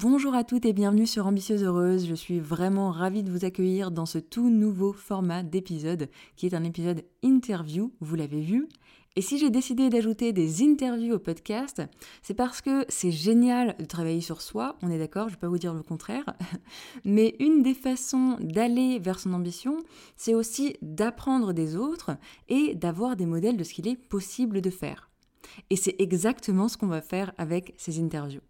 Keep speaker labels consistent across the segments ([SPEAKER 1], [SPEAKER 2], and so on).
[SPEAKER 1] Bonjour à toutes et bienvenue sur Ambitieuse Heureuse. Je suis vraiment ravie de vous accueillir dans ce tout nouveau format d'épisode qui est un épisode interview, vous l'avez vu. Et si j'ai décidé d'ajouter des interviews au podcast, c'est parce que c'est génial de travailler sur soi, on est d'accord, je ne vais pas vous dire le contraire, mais une des façons d'aller vers son ambition, c'est aussi d'apprendre des autres et d'avoir des modèles de ce qu'il est possible de faire. Et c'est exactement ce qu'on va faire avec ces interviews.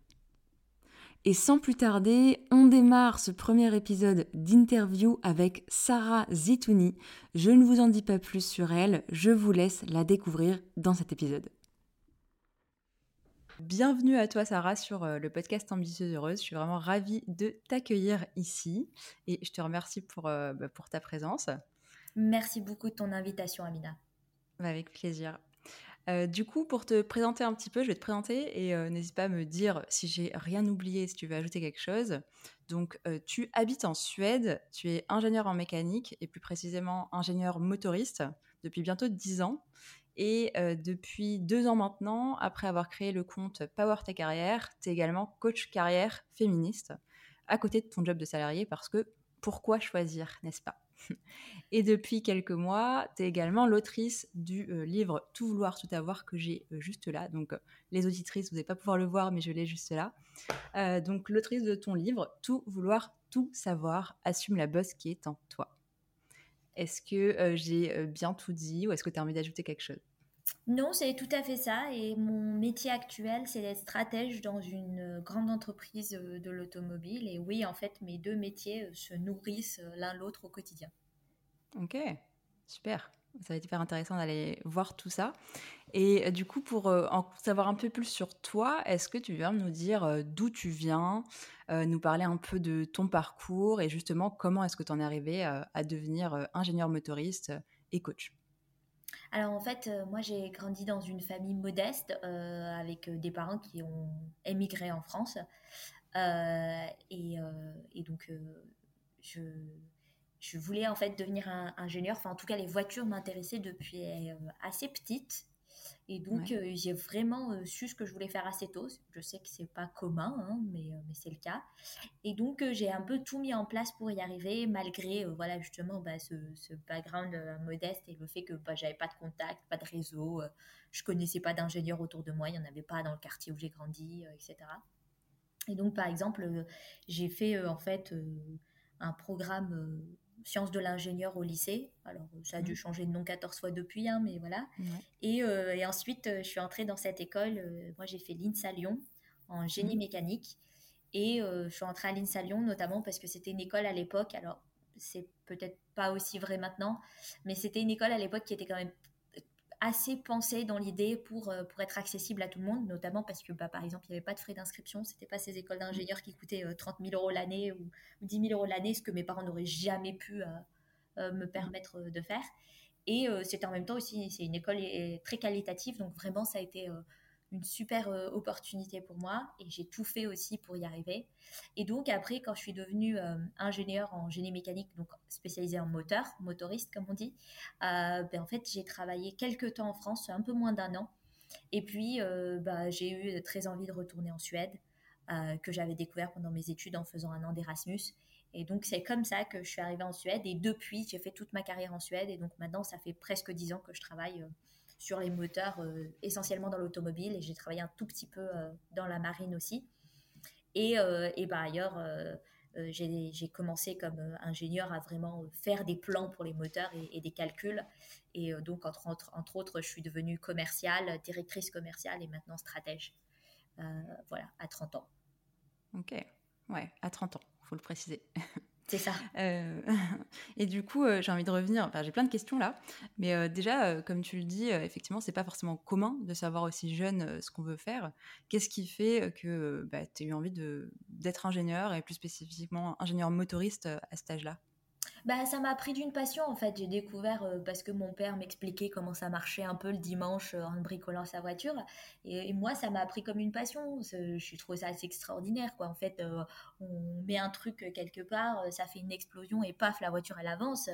[SPEAKER 1] Et sans plus tarder, on démarre ce premier épisode d'interview avec Sarah Zitouni. Je ne vous en dis pas plus sur elle, je vous laisse la découvrir dans cet épisode. Bienvenue à toi Sarah sur euh, le podcast Ambitieuse Heureuse. Je suis vraiment ravie de t'accueillir ici et je te remercie pour, euh, bah, pour ta présence.
[SPEAKER 2] Merci beaucoup de ton invitation Amina.
[SPEAKER 1] Avec plaisir. Euh, du coup, pour te présenter un petit peu, je vais te présenter et euh, n'hésite pas à me dire si j'ai rien oublié, si tu veux ajouter quelque chose. Donc, euh, tu habites en Suède, tu es ingénieur en mécanique et plus précisément ingénieur motoriste depuis bientôt 10 ans. Et depuis deux ans maintenant, après avoir créé le compte Power Ta Carrière, tu es également coach carrière féministe à côté de ton job de salarié parce que pourquoi choisir, n'est-ce pas? Et depuis quelques mois, tu es également l'autrice du euh, livre Tout vouloir, tout avoir que j'ai euh, juste là. Donc, euh, les auditrices, vous n'allez pas pouvoir le voir, mais je l'ai juste là. donc, l'autrice de ton livre Tout vouloir, tout savoir, assume la bosse qui est en toi. Est-ce que j'ai bien tout dit ou est-ce que tu as envie d'ajouter quelque chose?
[SPEAKER 2] Non, c'est tout à fait ça. Et mon métier actuel, c'est d'être stratège dans une grande entreprise de l'automobile. Et oui, en fait, mes deux métiers se nourrissent l'un l'autre au quotidien.
[SPEAKER 1] Ok, super. Ça va être hyper intéressant d'aller voir tout ça. Et euh, du coup, pour euh, en savoir un peu plus sur toi, est-ce que tu viens nous dire euh, d'où tu viens, nous parler un peu de ton parcours et justement comment est-ce que tu en es arrivé à devenir ingénieur motoriste et coach?
[SPEAKER 2] Alors en fait, moi j'ai grandi dans une famille modeste avec des parents qui ont émigré en France. et, donc je, voulais en fait devenir ingénieur. Enfin, en tout cas, les voitures m'intéressaient depuis euh, assez petite. Et donc, euh, j'ai vraiment euh, su ce que je voulais faire assez tôt. Je sais que c'est pas commun, hein, mais, mais c'est le cas. Et donc, j'ai un peu tout mis en place pour y arriver, malgré, voilà, justement, bah, ce, ce, background modeste et le fait que bah, j'avais pas de contact, pas de réseau, je connaissais pas d'ingénieurs autour de moi, il y en avait pas dans le quartier où j'ai grandi, etc. Et donc, par exemple, j'ai fait en fait un programme sciences de l'ingénieur au lycée. Alors, ça a dû mmh. changer de nom 14 fois depuis, hein, mais voilà. Et, euh, et, ensuite, euh, je suis entrée dans cette école. Euh, moi, j'ai fait l'INSA Lyon en génie mmh. mécanique. Et je suis entrée à l'INSA Lyon notamment parce que c'était une école à l'époque. Alors, c'est peut-être pas aussi vrai maintenant, mais c'était une école à l'époque qui était quand même assez pensé dans l'idée pour, euh, pour être accessible à tout le monde, notamment parce que, bah, par exemple, il n'y avait pas de frais d'inscription. Ce n'était pas ces écoles d'ingénieurs qui coûtaient 30 euh, 000 euros l'année ou, 10 000 euros l'année, ce que mes parents n'auraient jamais pu euh, me permettre de faire. Et c'était en même temps aussi, c'est une école très qualitative, donc vraiment, ça a été une super euh, opportunité pour moi et j'ai tout fait aussi pour y arriver. Et donc après, quand je suis devenue euh, ingénieure en génie mécanique, donc spécialisée en moteur, motoriste comme on dit, euh, ben, en fait j'ai travaillé quelques temps en France, un peu moins d'un an. Et puis bah, j'ai eu très envie de retourner en Suède, que j'avais découvert pendant mes études en faisant un an d'Erasmus. Et donc c'est comme ça que je suis arrivée en Suède. Et depuis, j'ai fait toute ma carrière en Suède. Et donc maintenant, ça fait presque dix ans que je travaille sur les moteurs euh, essentiellement dans l'automobile et j'ai travaillé un tout petit peu euh, dans la marine aussi. Et, euh, et ailleurs, j'ai commencé comme ingénieur à vraiment faire des plans pour les moteurs et, des calculs. Et donc, entre, entre, entre, autres, je suis devenue commerciale, directrice commerciale et maintenant stratège. voilà, à 30 ans.
[SPEAKER 1] Ok, ouais, à 30 ans, faut le préciser.
[SPEAKER 2] C'est ça.
[SPEAKER 1] et du coup, j'ai envie de revenir. Enfin, j'ai plein de questions là. Mais déjà, comme tu le dis, effectivement, c'est pas forcément commun de savoir aussi jeune ce qu'on veut faire. Qu'est-ce qui fait que bah, tu as eu envie d'être ingénieur et plus spécifiquement ingénieur motoriste à cet âge-là?
[SPEAKER 2] Bah, ça m'a pris d'une passion en fait. J'ai découvert euh, parce que mon père m'expliquait comment ça marchait un peu le dimanche euh, en bricolant sa voiture. Et, moi, ça m'a appris comme une passion. Je suis trouvé ça assez extraordinaire quoi. En fait, euh, on met un truc quelque part, ça fait une explosion et paf, la voiture elle avance.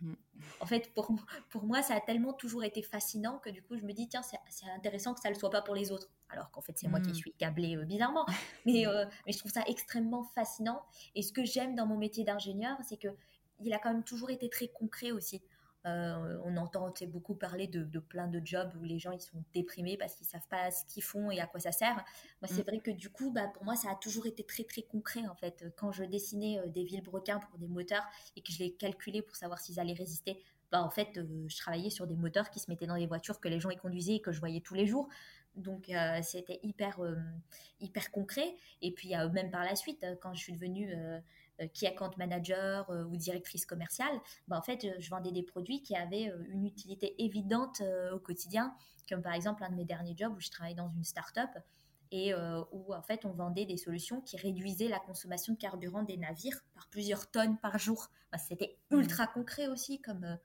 [SPEAKER 2] Mm. En fait, pour, pour moi, ça a tellement toujours été fascinant que du coup, je me dis tiens, c'est intéressant que ça ne le soit pas pour les autres. Alors qu'en fait, c'est moi qui mm. suis câblée bizarrement. Mais, mais je trouve ça extrêmement fascinant. Et ce que j'aime dans mon métier d'ingénieur, c'est que il a quand même toujours été très concret aussi. Euh, on entend beaucoup parler de, plein de jobs où les gens ils sont déprimés parce qu'ils savent pas ce qu'ils font et à quoi ça sert. Moi, c'est mm. vrai que du coup, bah, pour moi, ça a toujours été très très concret en fait. Quand je dessinais euh, des vilebrequins pour des moteurs et que je les calculais pour savoir s'ils allaient résister, bah, en fait, euh, je travaillais sur des moteurs qui se mettaient dans des voitures que les gens y conduisaient et que je voyais tous les jours. Donc, c'était hyper hyper concret. Et puis, même par la suite, quand je suis devenue euh, qui account manager euh, ou directrice commerciale, bah, en fait, je vendais des produits qui avaient euh, une utilité évidente au quotidien, comme par exemple un de mes derniers jobs où je travaillais dans une start-up et où en fait on vendait des solutions qui réduisaient la consommation de carburant des navires par plusieurs tonnes par jour. C'était mmh. ultra concret aussi comme,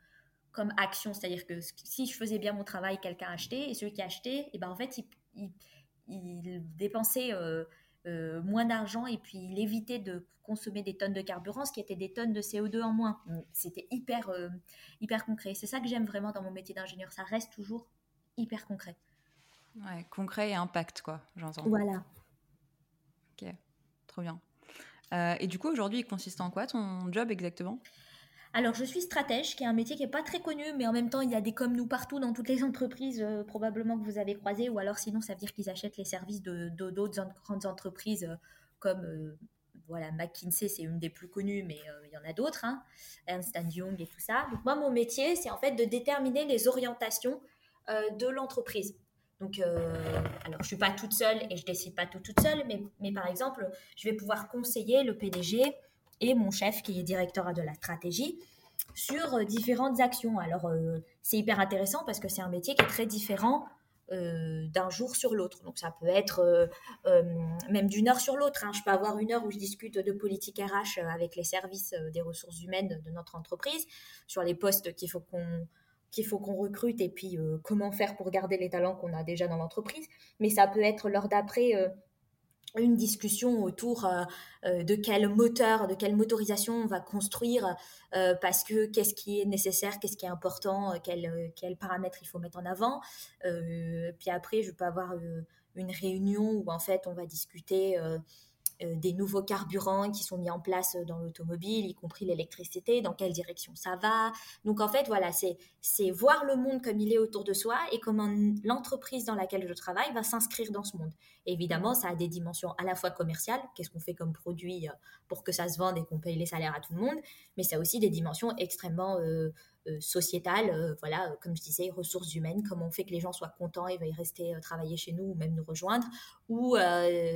[SPEAKER 2] comme action, c'est-à-dire que si je faisais bien mon travail, quelqu'un achetait et celui qui achetait, et eh ben en fait il, il, dépensait euh, moins d'argent et puis il évitait de consommer des tonnes de carburant, ce qui était des tonnes de CO2 en moins. C'était hyper, euh, hyper concret. C'est ça que j'aime vraiment dans mon métier d'ingénieur. Ça reste toujours hyper concret.
[SPEAKER 1] Ouais, concret et impact, quoi, j'entends.
[SPEAKER 2] Voilà.
[SPEAKER 1] Ok, trop bien. Euh, et du coup, aujourd'hui, il consiste en quoi ton job exactement?
[SPEAKER 2] Alors, je suis stratège, qui est un métier qui n'est pas très connu, mais en même temps, il y a des comme nous partout dans toutes les entreprises, euh, probablement que vous avez croisé, ou alors sinon, ça veut dire qu'ils achètent les services de, d'autres grandes entreprises euh, comme euh, voilà, McKinsey, c'est une des plus connues, mais il y en a d'autres, hein, Ernst Young et tout ça. Donc, moi, mon métier, c'est en fait de déterminer les orientations de l'entreprise. Donc, alors, je suis pas toute seule et je décide pas tout toute seule, mais, mais par exemple, je vais pouvoir conseiller le PDG et mon chef qui est directeur de la stratégie sur euh, différentes actions. Alors, euh, c'est hyper intéressant parce que c'est un métier qui est très différent euh, d'un jour sur l'autre. Donc, ça peut être même d'une heure sur l'autre. Hein. Je peux avoir une heure où je discute de politique RH avec les services des ressources humaines de notre entreprise sur les postes qu'il faut qu'on qu'il faut qu'on recrute et puis comment faire pour garder les talents qu'on a déjà dans l'entreprise. Mais ça peut être l'heure d'après une discussion autour euh, euh, de quel moteur, de quelle motorisation on va construire, euh, parce que qu'est-ce qui est nécessaire, qu'est-ce qui est important, quels quel paramètres il faut mettre en avant. puis après, je peux avoir une réunion où en fait on va discuter des nouveaux carburants qui sont mis en place dans l'automobile, y compris l'électricité, dans quelle direction ça va. Donc en fait, voilà, c'est voir le monde comme il est autour de soi et comment l'entreprise dans laquelle je travaille va s'inscrire dans ce monde. Évidemment, ça a des dimensions à la fois commerciales, qu'est-ce qu'on fait comme produit euh, pour que ça se vende et qu'on paye les salaires à tout le monde, mais ça a aussi des dimensions extrêmement euh, euh, sociétale, euh, voilà, comme je disais, ressources humaines, comment on fait que les gens soient contents et veuillent rester travailler chez nous ou même nous rejoindre, ou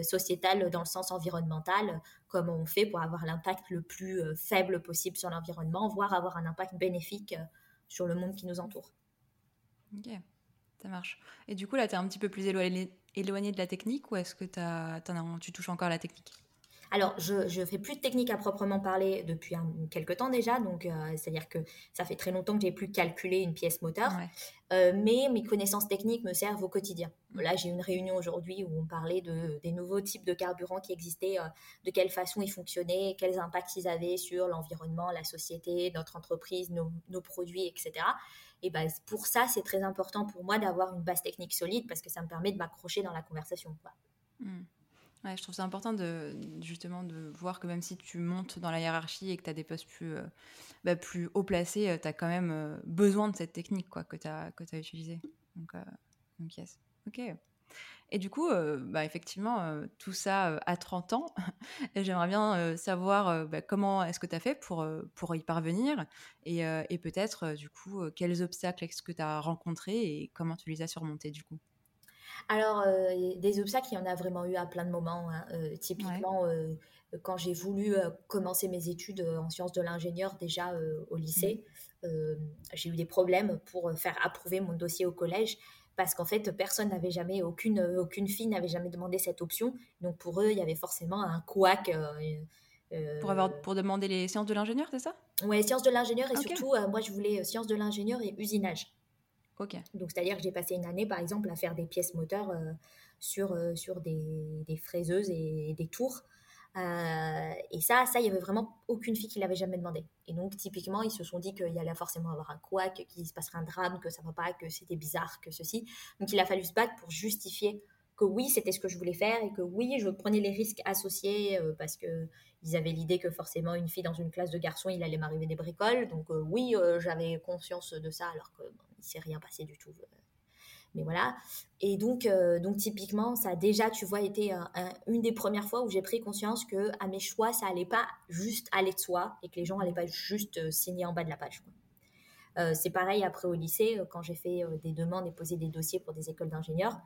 [SPEAKER 2] sociétale dans le sens environnemental, comment on fait pour avoir l'impact le plus faible possible sur l'environnement, voire avoir un impact bénéfique sur le monde qui nous entoure.
[SPEAKER 1] Ok, ça marche. Et du coup, là, tu es un petit peu plus éloigné, éloigné de la technique ou est-ce que as, tu touches encore à la technique?
[SPEAKER 2] Alors, je ne fais plus de technique à proprement parler depuis un, quelques temps déjà, donc euh, c'est-à-dire que ça fait très longtemps que j'ai plus calculé une pièce moteur, euh, mais mes connaissances techniques me servent au quotidien. Mm. Là, j'ai une réunion aujourd'hui où on parlait de, des nouveaux types de carburants qui existaient, euh, de quelle façon ils fonctionnaient, quels impacts ils avaient sur l'environnement, la société, notre entreprise, nos, produits, etc. Et ben, pour ça, c'est très important pour moi d'avoir une base technique solide parce que ça me permet de m'accrocher dans la conversation. Quoi.
[SPEAKER 1] Mm je trouve ça important de justement de voir que même si tu montes dans la hiérarchie et que tu as des postes plus, euh, bah, plus haut placés, euh, tu as quand même euh, besoin de cette technique quoi, que tu as, as utilisée. Donc, donc, yes. Ok. Et du coup, bah, effectivement, tout ça à 30 ans, j'aimerais bien savoir bah, comment est-ce que tu as fait pour, pour y parvenir et, et peut-être, du coup, quels obstacles est-ce que tu as rencontrés et comment tu les as surmontés du coup?
[SPEAKER 2] Alors, des obstacles, il y en a vraiment eu à plein de moments. Hein. typiquement, quand j'ai voulu commencer mes études en sciences de l'ingénieur déjà au lycée, mmh. j'ai eu des problèmes pour faire approuver mon dossier au collège parce qu'en fait, personne n'avait jamais, aucune, aucune fille n'avait jamais demandé cette option. Donc pour eux, il y avait forcément un couac.
[SPEAKER 1] pour, avoir, pour demander les sciences de l'ingénieur, c'est ça?
[SPEAKER 2] Oui, sciences de l'ingénieur et surtout, moi, je voulais sciences de l'ingénieur et usinage.
[SPEAKER 1] Ok.
[SPEAKER 2] Donc c'est-à-dire que j'ai passé une année, par exemple, à faire des pièces moteurs sur, sur des, des, fraiseuses et des tours. Euh, et ça, ça, il y avait vraiment aucune fille qui l'avait jamais demandé. Et donc, typiquement, ils se sont dit qu'il y allait forcément avoir un couac, qu'il se passerait un drame, que ça va pas, que c'était bizarre, que ceci. Donc, il a fallu se battre pour justifier que oui, c'était ce que je voulais faire et que oui, je prenais les risques associés euh, parce que ils avaient l'idée que forcément une fille dans une classe de garçons, il allait m'arriver des bricoles. Donc euh, oui, j'avais conscience de ça alors que bon, s'est rien passé du tout mais voilà. Et donc, euh, donc typiquement, ça a déjà, tu vois, été une des premières fois où j'ai pris conscience que à mes choix, ça allait pas juste aller de soi et que les gens allaient pas juste euh, signer en bas de la page. Euh, c'est pareil après au lycée, quand j'ai fait des demandes et posé des dossiers pour des écoles d'ingénieurs,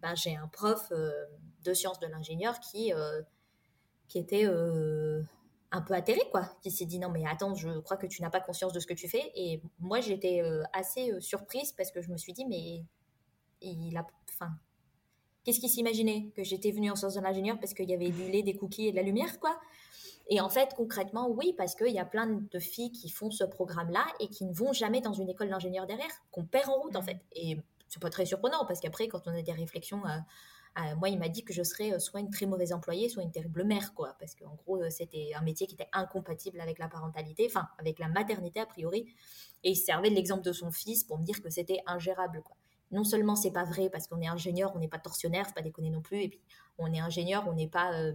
[SPEAKER 2] ben, j'ai un prof de sciences de l'ingénieur qui, qui était un peu atterré, quoi, qui s'est dit non mais attends, je crois que tu n'as pas conscience de ce que tu fais. Et moi j'étais assez surprise parce que je me suis dit mais il a, enfin, qu'est-ce qu'il s'imaginait que j'étais venue en sciences de l'ingénieur parce qu'il y avait du lait, des cookies et de la lumière, quoi? Et en fait, concrètement, oui, parce qu'il y a plein de filles qui font ce programme-là et qui ne vont jamais dans une école d'ingénieur derrière, qu'on perd en route, en fait. Et c'est pas très surprenant parce qu'après, quand on a des réflexions, euh, euh, moi, il m'a dit que je serais euh, soit une très mauvaise employée, soit une terrible mère, quoi. Parce qu'en gros, c'était un métier qui était incompatible avec la parentalité, enfin, avec la maternité, a priori. Et il servait de l'exemple de son fils pour me dire que c'était ingérable, quoi non seulement c'est pas vrai parce qu'on est ingénieur, on n'est pas tortionnaire, c'est pas déconner non plus, et puis on est ingénieur, on n'est pas, euh,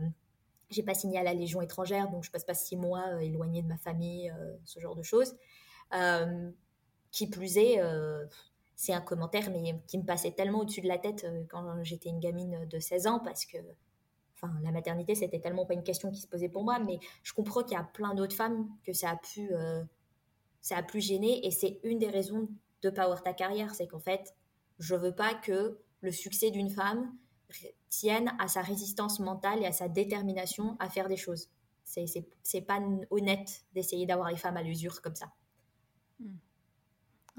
[SPEAKER 2] j'ai pas signé à la Légion étrangère, donc je passe pas six mois euh, éloigné de ma famille, euh, ce genre de choses. qui plus est, c'est un commentaire mais qui me passait tellement au-dessus de la tête quand j'étais une gamine de 16 ans parce que enfin la maternité c'était tellement pas une question qui se posait pour moi mais je comprends qu'il y a plein d'autres femmes que ça a pu ça a pu gêner et c'est une des raisons de pas avoir ta carrière c'est qu'en fait je veux pas que le succès d'une femme tienne à sa résistance mentale et à sa détermination à faire des choses. C'est, c'est, pas honnête d'essayer d'avoir les femmes à l'usure comme ça.
[SPEAKER 1] Hmm.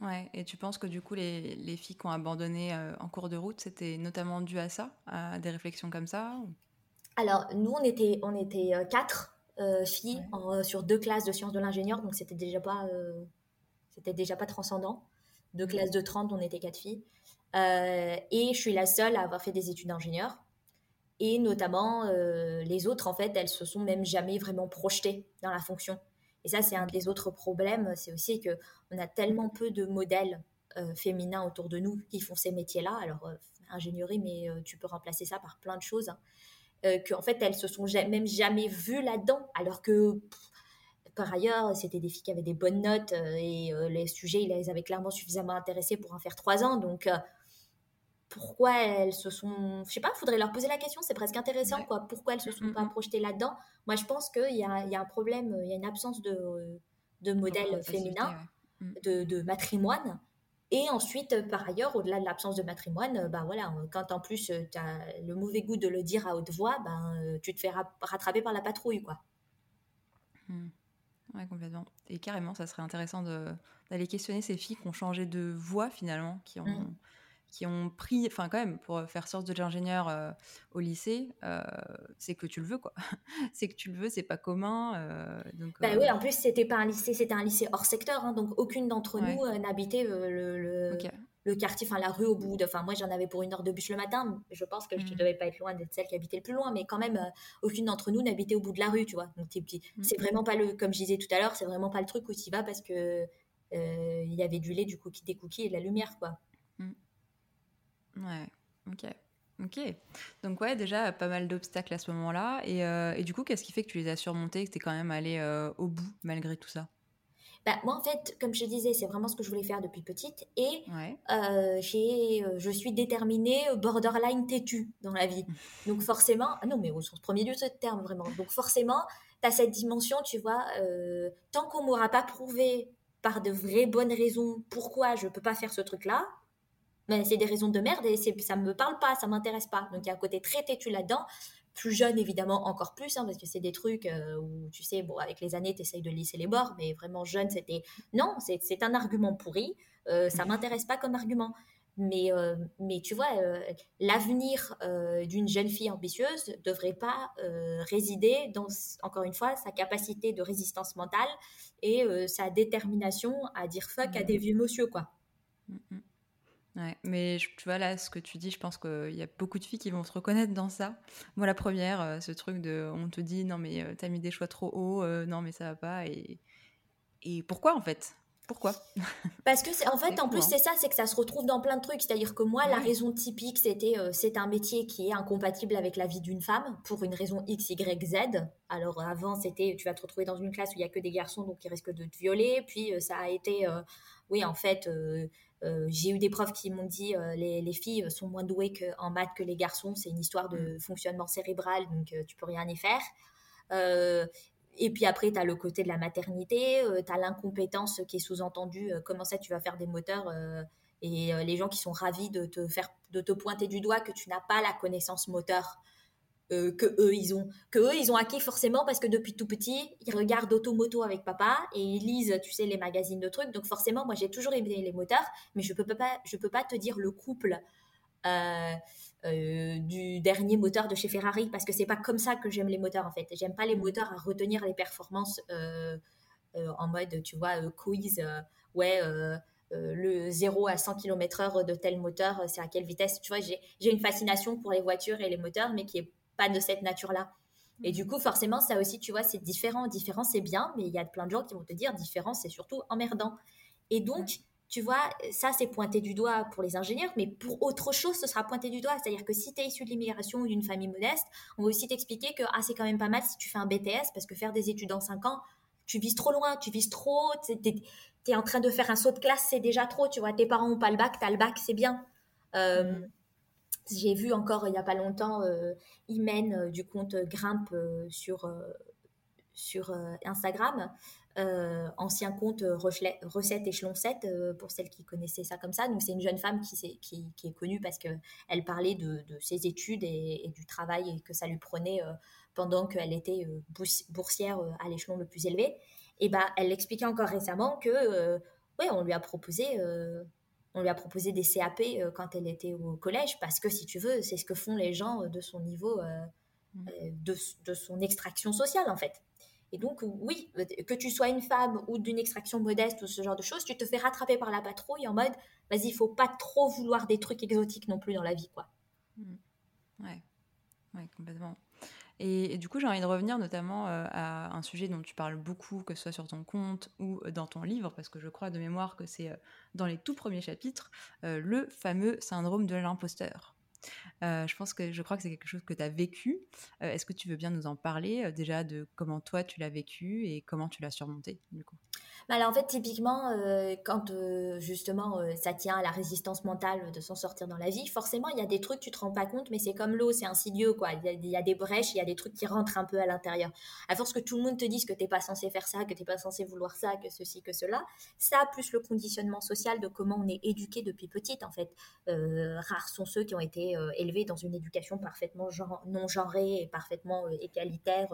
[SPEAKER 1] Ouais, et tu penses que du coup, les, les filles qui ont abandonné euh, en cours de route, c'était notamment dû à ça, à des réflexions comme ça
[SPEAKER 2] Alors, nous, on était, on était euh, quatre euh, filles sur deux classes de sciences de l'ingénieur, donc c'était déjà pas, c'était déjà pas transcendant. Deux hmm. classes de 30, on était quatre filles. Euh, et je suis la seule à avoir fait des études d'ingénieur. Et notamment, euh, les autres, en fait, elles se sont même jamais vraiment projetées dans la fonction. Et ça, c'est un des autres problèmes. C'est aussi que on a tellement peu de modèles euh, féminins autour de nous qui font ces métiers-là. Alors, ingénierie, mais tu peux remplacer ça par plein de choses. Hein. qu'en fait, elles se sont même jamais vues là-dedans. Alors que, par ailleurs, c'était des filles qui avaient des bonnes notes et les sujets, ils les avaient clairement suffisamment intéressés pour en faire trois ans. Donc, pourquoi elles se sont. Je sais pas, il faudrait leur poser la question, c'est presque intéressant, quoi. Pourquoi elles se sont pas projetées là-dedans? Moi, je pense qu'il y a, y a, un problème, il y a une absence de, de modèle féminin, mm. de, de, matrimoine. Et ensuite, par ailleurs, au-delà de l'absence de matrimoine, ben voilà, quand en plus tu as le mauvais goût de le dire à haute voix, ben, tu te fais rattraper par la patrouille, quoi.
[SPEAKER 1] Mm. Ouais, complètement. Et carrément, ça serait intéressant d'aller questionner ces filles qui ont changé de voix finalement, qui ont, mm qui ont pris, enfin quand même, pour faire sorte de l'ingénieur euh, au lycée, euh, c'est que tu le veux quoi. c'est que tu le veux, c'est pas commun. Euh, donc,
[SPEAKER 2] bah oui, en plus c'était pas un lycée, c'était un lycée hors secteur, hein, donc aucune d'entre nous n'habitait le, le, quartier, enfin la rue au bout. Enfin moi j'en avais pour une heure de bus le matin. Je pense que je ne mmh. devais pas être loin d'être celle qui habitait le plus loin, mais quand même aucune d'entre nous n'habitait au bout de la rue, tu vois. Donc mmh. c'est vraiment pas le, comme je disais tout à l'heure, c'est vraiment pas le truc où tu vas parce que il y avait du lait, du cookie, des cookies et de la lumière quoi.
[SPEAKER 1] Ouais, ok. Ok. Donc ouais, déjà pas mal d'obstacles à ce moment-là. Et, euh, et, du coup, qu'est-ce qui fait que tu les as surmontés, que tu es quand même allé euh, au bout malgré tout ça?
[SPEAKER 2] Bah, moi, en fait, comme je te disais, c'est vraiment ce que je voulais faire depuis petite. Et euh, j'ai, je suis déterminée, borderline têtue dans la vie. Donc forcément, ah non, mais au sens premier de ce terme, vraiment. Donc forcément, tu as cette dimension, tu vois, tant qu'on m'aura pas prouvé par de vraies bonnes raisons pourquoi je peux pas faire ce truc-là, Mais c'est des raisons de merde et ça me parle pas, ça m'intéresse pas. Donc il y a un côté très têtu là-dedans. Plus jeune, évidemment, encore plus, hein, parce que c'est des trucs euh, où, tu sais, bon, avec les années, tu essayes de lisser les bords, mais vraiment jeune, c'était non, c'est un argument pourri, euh, ça m'intéresse pas comme argument. Mais, euh, mais tu vois, euh, l'avenir d'une jeune fille ambitieuse ne devrait pas résider dans, encore une fois, sa capacité de résistance mentale et sa détermination à dire fuck à des mmh. vieux monsieur, quoi. Mmh,
[SPEAKER 1] mmh. Ouais, mais tu vois là, ce que tu dis, je pense qu'il y a beaucoup de filles qui vont se reconnaître dans ça. Moi, la première, ce truc de, on te dit non mais t'as mis des choix trop hauts, non mais ça va pas, et, et pourquoi en fait? Pourquoi?
[SPEAKER 2] Parce que, en fait, en plus, c'est ça, c'est que ça se retrouve dans plein de trucs. C'est-à-dire que moi, la raison typique, c'était euh, c'est un métier qui est incompatible avec la vie d'une femme pour une raison X, Y, Z. Alors, avant, c'était tu vas te retrouver dans une classe où il n'y a que des garçons, donc ils risquent de te violer. Puis, euh, ça a été, euh, oui, en fait, j'ai eu des profs qui m'ont dit les, les, filles sont moins douées en maths que les garçons. C'est une histoire de mm. fonctionnement cérébral, donc tu peux rien y faire. Et puis après, tu as le côté de la maternité, euh, tu as l'incompétence qui est sous-entendue, euh, comment ça tu vas faire des moteurs euh, et les gens qui sont ravis de te faire de te pointer du doigt que tu n'as pas la connaissance moteur que eux ils ont que eux ils ont acquis forcément parce que depuis tout petit ils regardent automoto avec papa et ils lisent tu sais les magazines de trucs donc forcément moi j'ai toujours aimé les moteurs mais je peux pas je peux pas te dire le couple euh, du dernier moteur de chez Ferrari parce que c'est pas comme ça que j'aime les moteurs en fait. J'aime pas les mm. moteurs à retenir les performances euh, euh, en mode, tu vois, quiz, ouais. le 0 à 100 km/h de tel moteur, c'est à quelle vitesse. Tu vois, j'ai une fascination pour les voitures et les moteurs, mais qui est pas de cette nature-là. Et du mm. coup, forcément, ça aussi, tu vois, c'est différent. Différent, c'est bien, mais il y a plein de gens qui vont te dire différent, c'est surtout emmerdant. Et donc, tu vois, ça c'est pointé du doigt pour les ingénieurs, mais pour autre chose, ce sera pointé du doigt. C'est-à-dire que si tu es issu de l'immigration ou d'une famille modeste, on va aussi t'expliquer que ah, c'est quand même pas mal si tu fais un BTS, parce que faire des études en 5 ans, tu vises trop loin, tu vises trop, tu es, en train de faire un saut de classe, c'est déjà trop, tu vois. Tes parents n'ont pas le bac, tu as le bac, c'est bien. Euh, mm. J'ai vu encore il n'y a pas longtemps euh, Imen euh, du compte Grimpe euh, sur, sur Instagram euh, ancien compte euh, recette échelon 7 euh, pour celles qui connaissaient ça comme ça. Donc c'est une jeune femme qui, est, qui, est connue parce qu'elle parlait de, ses études et, du travail que ça lui prenait pendant qu'elle était boursière à l'échelon le plus élevé. Et bah, elle expliquait encore récemment que ouais, on lui a proposé on lui a proposé des CAP quand elle était au collège parce que si tu veux, c'est ce que font les gens de son niveau mmh. de, de son extraction sociale en fait. Et donc, oui, que tu sois une femme ou d'une extraction modeste ou ce genre de choses, tu te fais rattraper par la patrouille en mode, vas-y, il faut pas trop vouloir des trucs exotiques non plus dans la vie, quoi.
[SPEAKER 1] Mmh. Ouais, ouais, complètement. Et, du coup, j'ai envie de revenir notamment euh, à un sujet dont tu parles beaucoup, que ce soit sur ton compte ou dans ton livre, parce que je crois de mémoire que c'est euh, dans les tout premiers chapitres, euh, le fameux syndrome de l'imposteur. Euh, je pense que je crois que c'est quelque chose que tu as vécu. Euh, est-ce que tu veux bien nous en parler euh, déjà de comment toi tu l'as vécu et comment tu l'as surmonté du coup?
[SPEAKER 2] Alors en fait, typiquement, euh, quand euh, justement euh, ça tient à la résistance mentale de s'en sortir dans la vie, forcément, il y a des trucs, tu te rends pas compte, mais c'est comme l'eau, c'est insidieux, quoi. Il y, a, des brèches, il y a des trucs qui rentrent un peu à l'intérieur. À force que tout le monde te dise que t'es pas censé faire ça, que t'es pas censé vouloir ça, que ceci, que cela, ça, plus le conditionnement social de comment on est éduqué depuis petite, en fait. rares sont ceux qui ont été élevés dans une éducation parfaitement non genrée et parfaitement égalitaire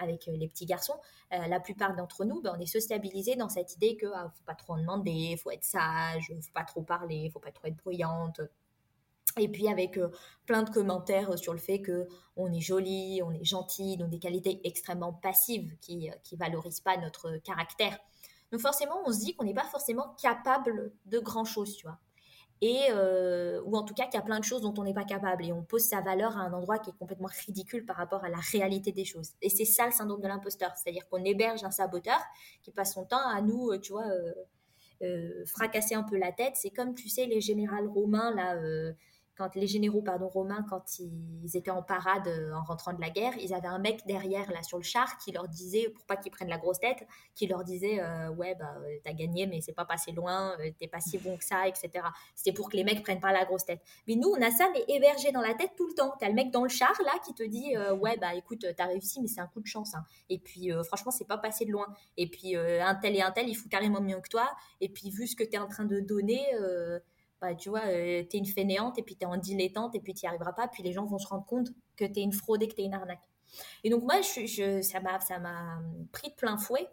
[SPEAKER 2] avec euh, les petits garçons, euh, la plupart d'entre nous, ben, on est sociabilisés dans cette idée que ah, faut pas trop en demander, faut être sage, faut pas trop parler, faut pas trop être bruyante. Et puis avec euh, plein de commentaires sur le fait que on est joli, on est gentil, donc des qualités extrêmement passives qui qui valorisent pas notre caractère. Donc forcément, on se dit qu'on n'est pas forcément capable de grand chose, tu vois et euh, ou en tout cas qu'il y a plein de choses dont on n'est pas capable et on pose sa valeur à un endroit qui est complètement ridicule par rapport à la réalité des choses. Et c'est ça le syndrome de l'imposteur, c'est-à-dire qu'on héberge un saboteur qui passe son temps à nous, euh, tu vois, euh, fracasser un peu la tête. C'est comme, tu sais, les générales romains là quand les généraux romains quand ils étaient en parade euh, en rentrant de la guerre, ils avaient un mec derrière là sur le char qui leur disait pour pas qu'ils prennent la grosse tête, qui leur disait euh, ouais bah euh, t'as gagné mais c'est pas passé loin, t'es pas si bon que ça etc. C'était pour que les mecs prennent pas la grosse tête. Mais nous on a ça mais hébergé dans la tête tout le temps. T'as le mec dans le char là qui te dit ouais bah écoute t'as réussi mais c'est un coup de chance hein. et puis franchement c'est pas passé de loin et puis un tel et un tel il faut carrément mieux que toi et puis vu ce que t'es en train de donner bah, tu vois, euh, tu es une fainéante et puis tu es en dilettante et puis tu n'y arriveras pas. Puis les gens vont se rendre compte que tu es une fraude et que tu es une arnaque. Et donc, moi, je, je, ça m'a pris de plein fouet.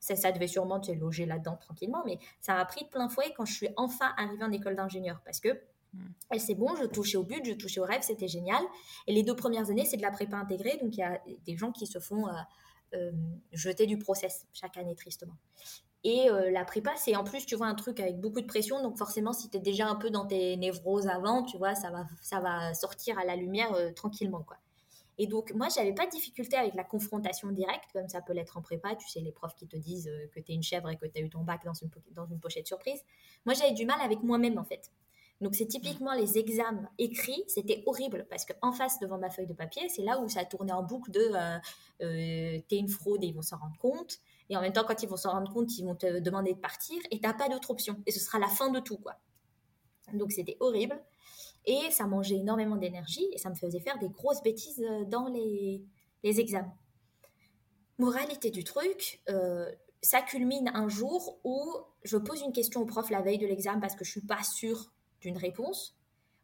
[SPEAKER 2] Ça, ça devait sûrement te loger là-dedans tranquillement, mais ça m'a pris de plein fouet quand je suis enfin arrivée en école d'ingénieur parce que hmm. c'est bon, je touchais au but, je touchais au rêve, c'était génial. Et les deux premières années, c'est de la prépa intégrée, donc il y a des gens qui se font euh, euh, jeter du process chaque année, tristement. Et euh, la prépa, c'est en plus, tu vois, un truc avec beaucoup de pression. Donc forcément, si tu es déjà un peu dans tes névroses avant, tu vois, ça va, ça va sortir à la lumière euh, tranquillement, quoi. Et donc, moi, j'avais pas de difficulté avec la confrontation directe, comme ça peut l'être en prépa. Tu sais, les profs qui te disent euh, que tu es une chèvre et que tu as eu ton bac dans une, dans une pochette surprise. Moi, j'avais du mal avec moi-même, en fait. Donc, c'est typiquement les examens écrits, c'était horrible parce qu'en face, devant ma feuille de papier, c'est là où ça tournait en boucle de euh, t'es une fraude et ils vont s'en rendre compte. Et en même temps, quand ils vont s'en rendre compte, ils vont te demander de partir et t'as pas d'autre option. Et ce sera la fin de tout, quoi. Donc c'était horrible. Et ça mangeait énormément d'énergie et ça me faisait faire des grosses bêtises euh, dans les, les examens. Moralité du truc, euh, ça culmine un jour où je pose une question au prof la veille de l'examen parce que je suis pas sûre d'une réponse.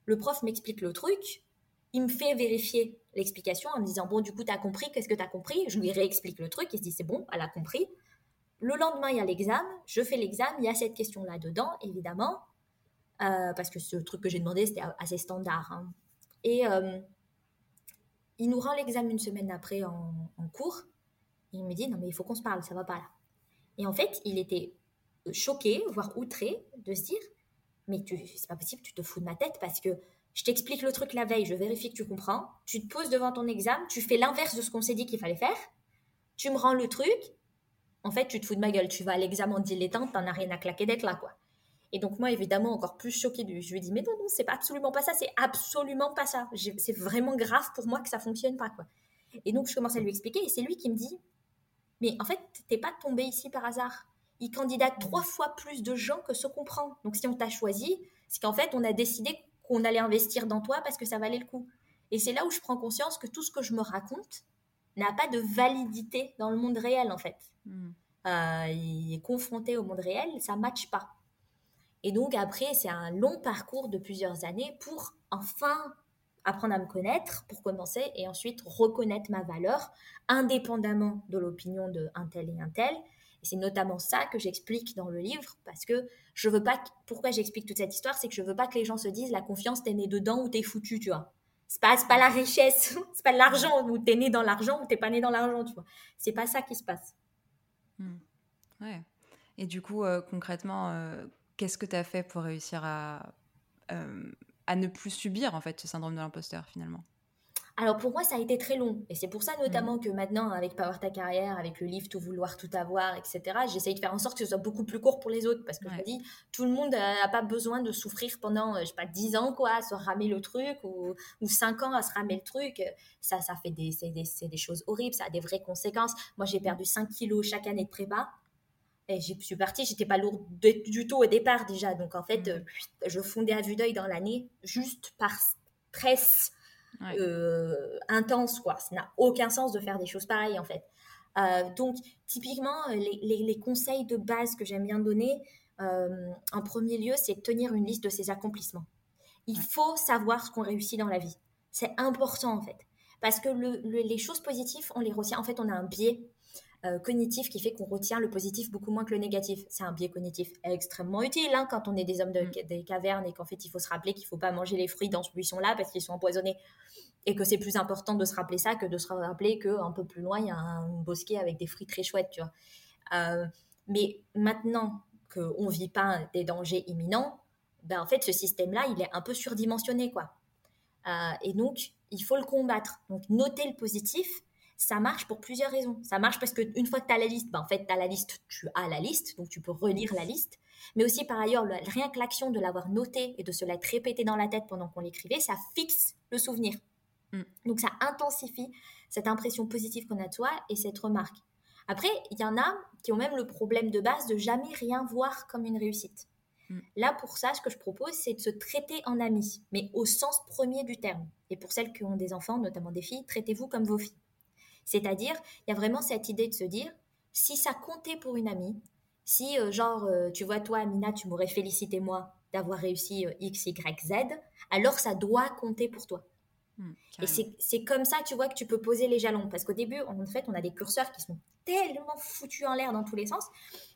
[SPEAKER 2] Le prof m'explique le truc, il me fait vérifier l'explication en me disant Bon, du coup, tu as compris, qu'est-ce que tu as compris? Je lui réexplique le truc, il se dit C'est bon, elle a compris. Le lendemain, il y a l'examen, je fais l'examen, il y a cette question-là dedans, évidemment, euh, parce que ce truc que j'ai demandé, c'était assez standard. Hein. Et euh, il nous rend l'examen une semaine après en, cours. il me dit Non, mais il faut qu'on se parle, ça va pas là. Et en fait, il était choqué, voire outré, de se dire Mais c'est pas possible, tu te fous de ma tête parce que je t'explique le truc la veille, je vérifie que tu comprends, tu te poses devant ton examen, tu fais l'inverse de ce qu'on s'est dit qu'il fallait faire, tu me rends le truc, en fait, tu te fous de ma gueule, tu vas à l'examen dilettante, t'en as rien à claquer d'être là, quoi. Et donc moi, évidemment, encore plus choquée, je lui dis, mais non, non, c'est pas absolument pas ça, c'est absolument pas ça. C'est vraiment grave pour moi que ça fonctionne pas, quoi. Et donc je commence à lui expliquer, et c'est lui qui me dit, mais en fait, t'es pas tombé ici par hasard. Il candidate trois fois plus de gens que ce qu'on prend. Donc si on t'a choisi, c'est qu'en fait, on a décidé qu'on allait investir dans toi parce que ça valait le coup. Et c'est là où je prends conscience que tout ce que je me raconte n'a pas de validité dans le monde réel, en fait. Hmm. Euh, il est confronté au monde réel, ça ne matche pas. Et donc après, c'est un long parcours de plusieurs années pour enfin apprendre à me connaître, pour commencer, et ensuite reconnaître ma valeur, indépendamment de l'opinion de un tel et un tel, c'est notamment ça que j'explique dans le livre, parce que je veux pas. Pourquoi j'explique toute cette histoire, c'est que je veux pas que les gens se disent la confiance, t'es né dedans ou t'es foutu, tu vois. C'est pas, pas la richesse, c'est pas l'argent, ou t'es né dans l'argent ou t'es pas né dans l'argent, tu vois. C'est pas ça qui se passe.
[SPEAKER 1] Hmm. Ouais. Et du coup, euh, concrètement, euh, qu'est-ce que tu as fait pour réussir à, euh, à ne plus subir en fait ce syndrome de l'imposteur finalement?
[SPEAKER 2] Alors pour moi, ça a été très long. Et c'est pour ça notamment mm. que maintenant, avec Power Ta Carrière, avec le livre Tout vouloir, tout avoir, etc., j'essaye de faire en sorte que ce soit beaucoup plus court pour les autres. Parce que je me dis, tout le monde n'a pas besoin de souffrir pendant, euh, je sais pas, 10 ans, quoi, à se ramer le truc, ou, ou 5 ans à se ramer le truc. Ça, ça fait des, c'est des, des, choses horribles, ça a des vraies conséquences. Moi, j'ai perdu 5 kilos chaque année de prépa. Et je suis partie, j'étais pas lourde du tout au départ déjà. Donc en fait, mm. euh, je fondais à vue d'œil dans l'année juste par stress euh, intense, quoi. Ça n'a aucun sens de faire des choses pareilles, en fait. Euh, donc, typiquement, les, les, conseils de base que j'aime bien donner, euh, en premier lieu, c'est de tenir une liste de ses accomplissements. Il faut savoir ce qu'on réussit dans la vie. C'est important, en fait. Parce que le, les choses positives, on les retient. En fait, on a un biais euh, cognitif qui fait qu'on retient le positif beaucoup moins que le négatif. C'est un biais cognitif extrêmement utile hein, quand on est des hommes de, mm. des cavernes et qu'en fait il faut se rappeler qu'il ne faut pas manger les fruits dans ce buisson-là parce qu'ils sont empoisonnés et que c'est plus important de se rappeler ça que de se rappeler qu'un peu plus loin il y a un bosquet avec des fruits très chouettes, tu vois. Euh, mais maintenant qu'on ne vit pas des dangers imminents, ben en fait ce système-là il est un peu surdimensionné quoi. Euh, et donc il faut le combattre. Donc noter le positif, ça marche pour plusieurs raisons. Ça marche parce qu'une fois que tu as la liste, ben en fait, tu as la liste, tu as la liste, donc tu peux relire la liste. Mais aussi, par ailleurs, rien que l'action de l'avoir noté et de se l'être répété dans la tête pendant qu'on l'écrivait, ça fixe le souvenir. Mm. Donc, ça intensifie cette impression positive qu'on a de soi et cette remarque. Après, il y en a qui ont même le problème de base de jamais rien voir comme une réussite. Mm. Là, pour ça, ce que je propose, c'est de se traiter en ami, mais au sens premier du terme. Et pour celles qui ont des enfants, notamment des filles, traitez-vous comme vos filles. C'est-à-dire, il y a vraiment cette idée de se dire, si ça comptait pour une amie, si, euh, genre, euh, tu vois, toi, Amina, tu m'aurais félicité moi, d'avoir réussi euh, X, Y, Z, alors ça doit compter pour toi. Mmh, et c'est comme ça, tu vois, que tu peux poser les jalons. Parce qu'au début, en fait, on a des curseurs qui sont tellement foutus en l'air dans tous les sens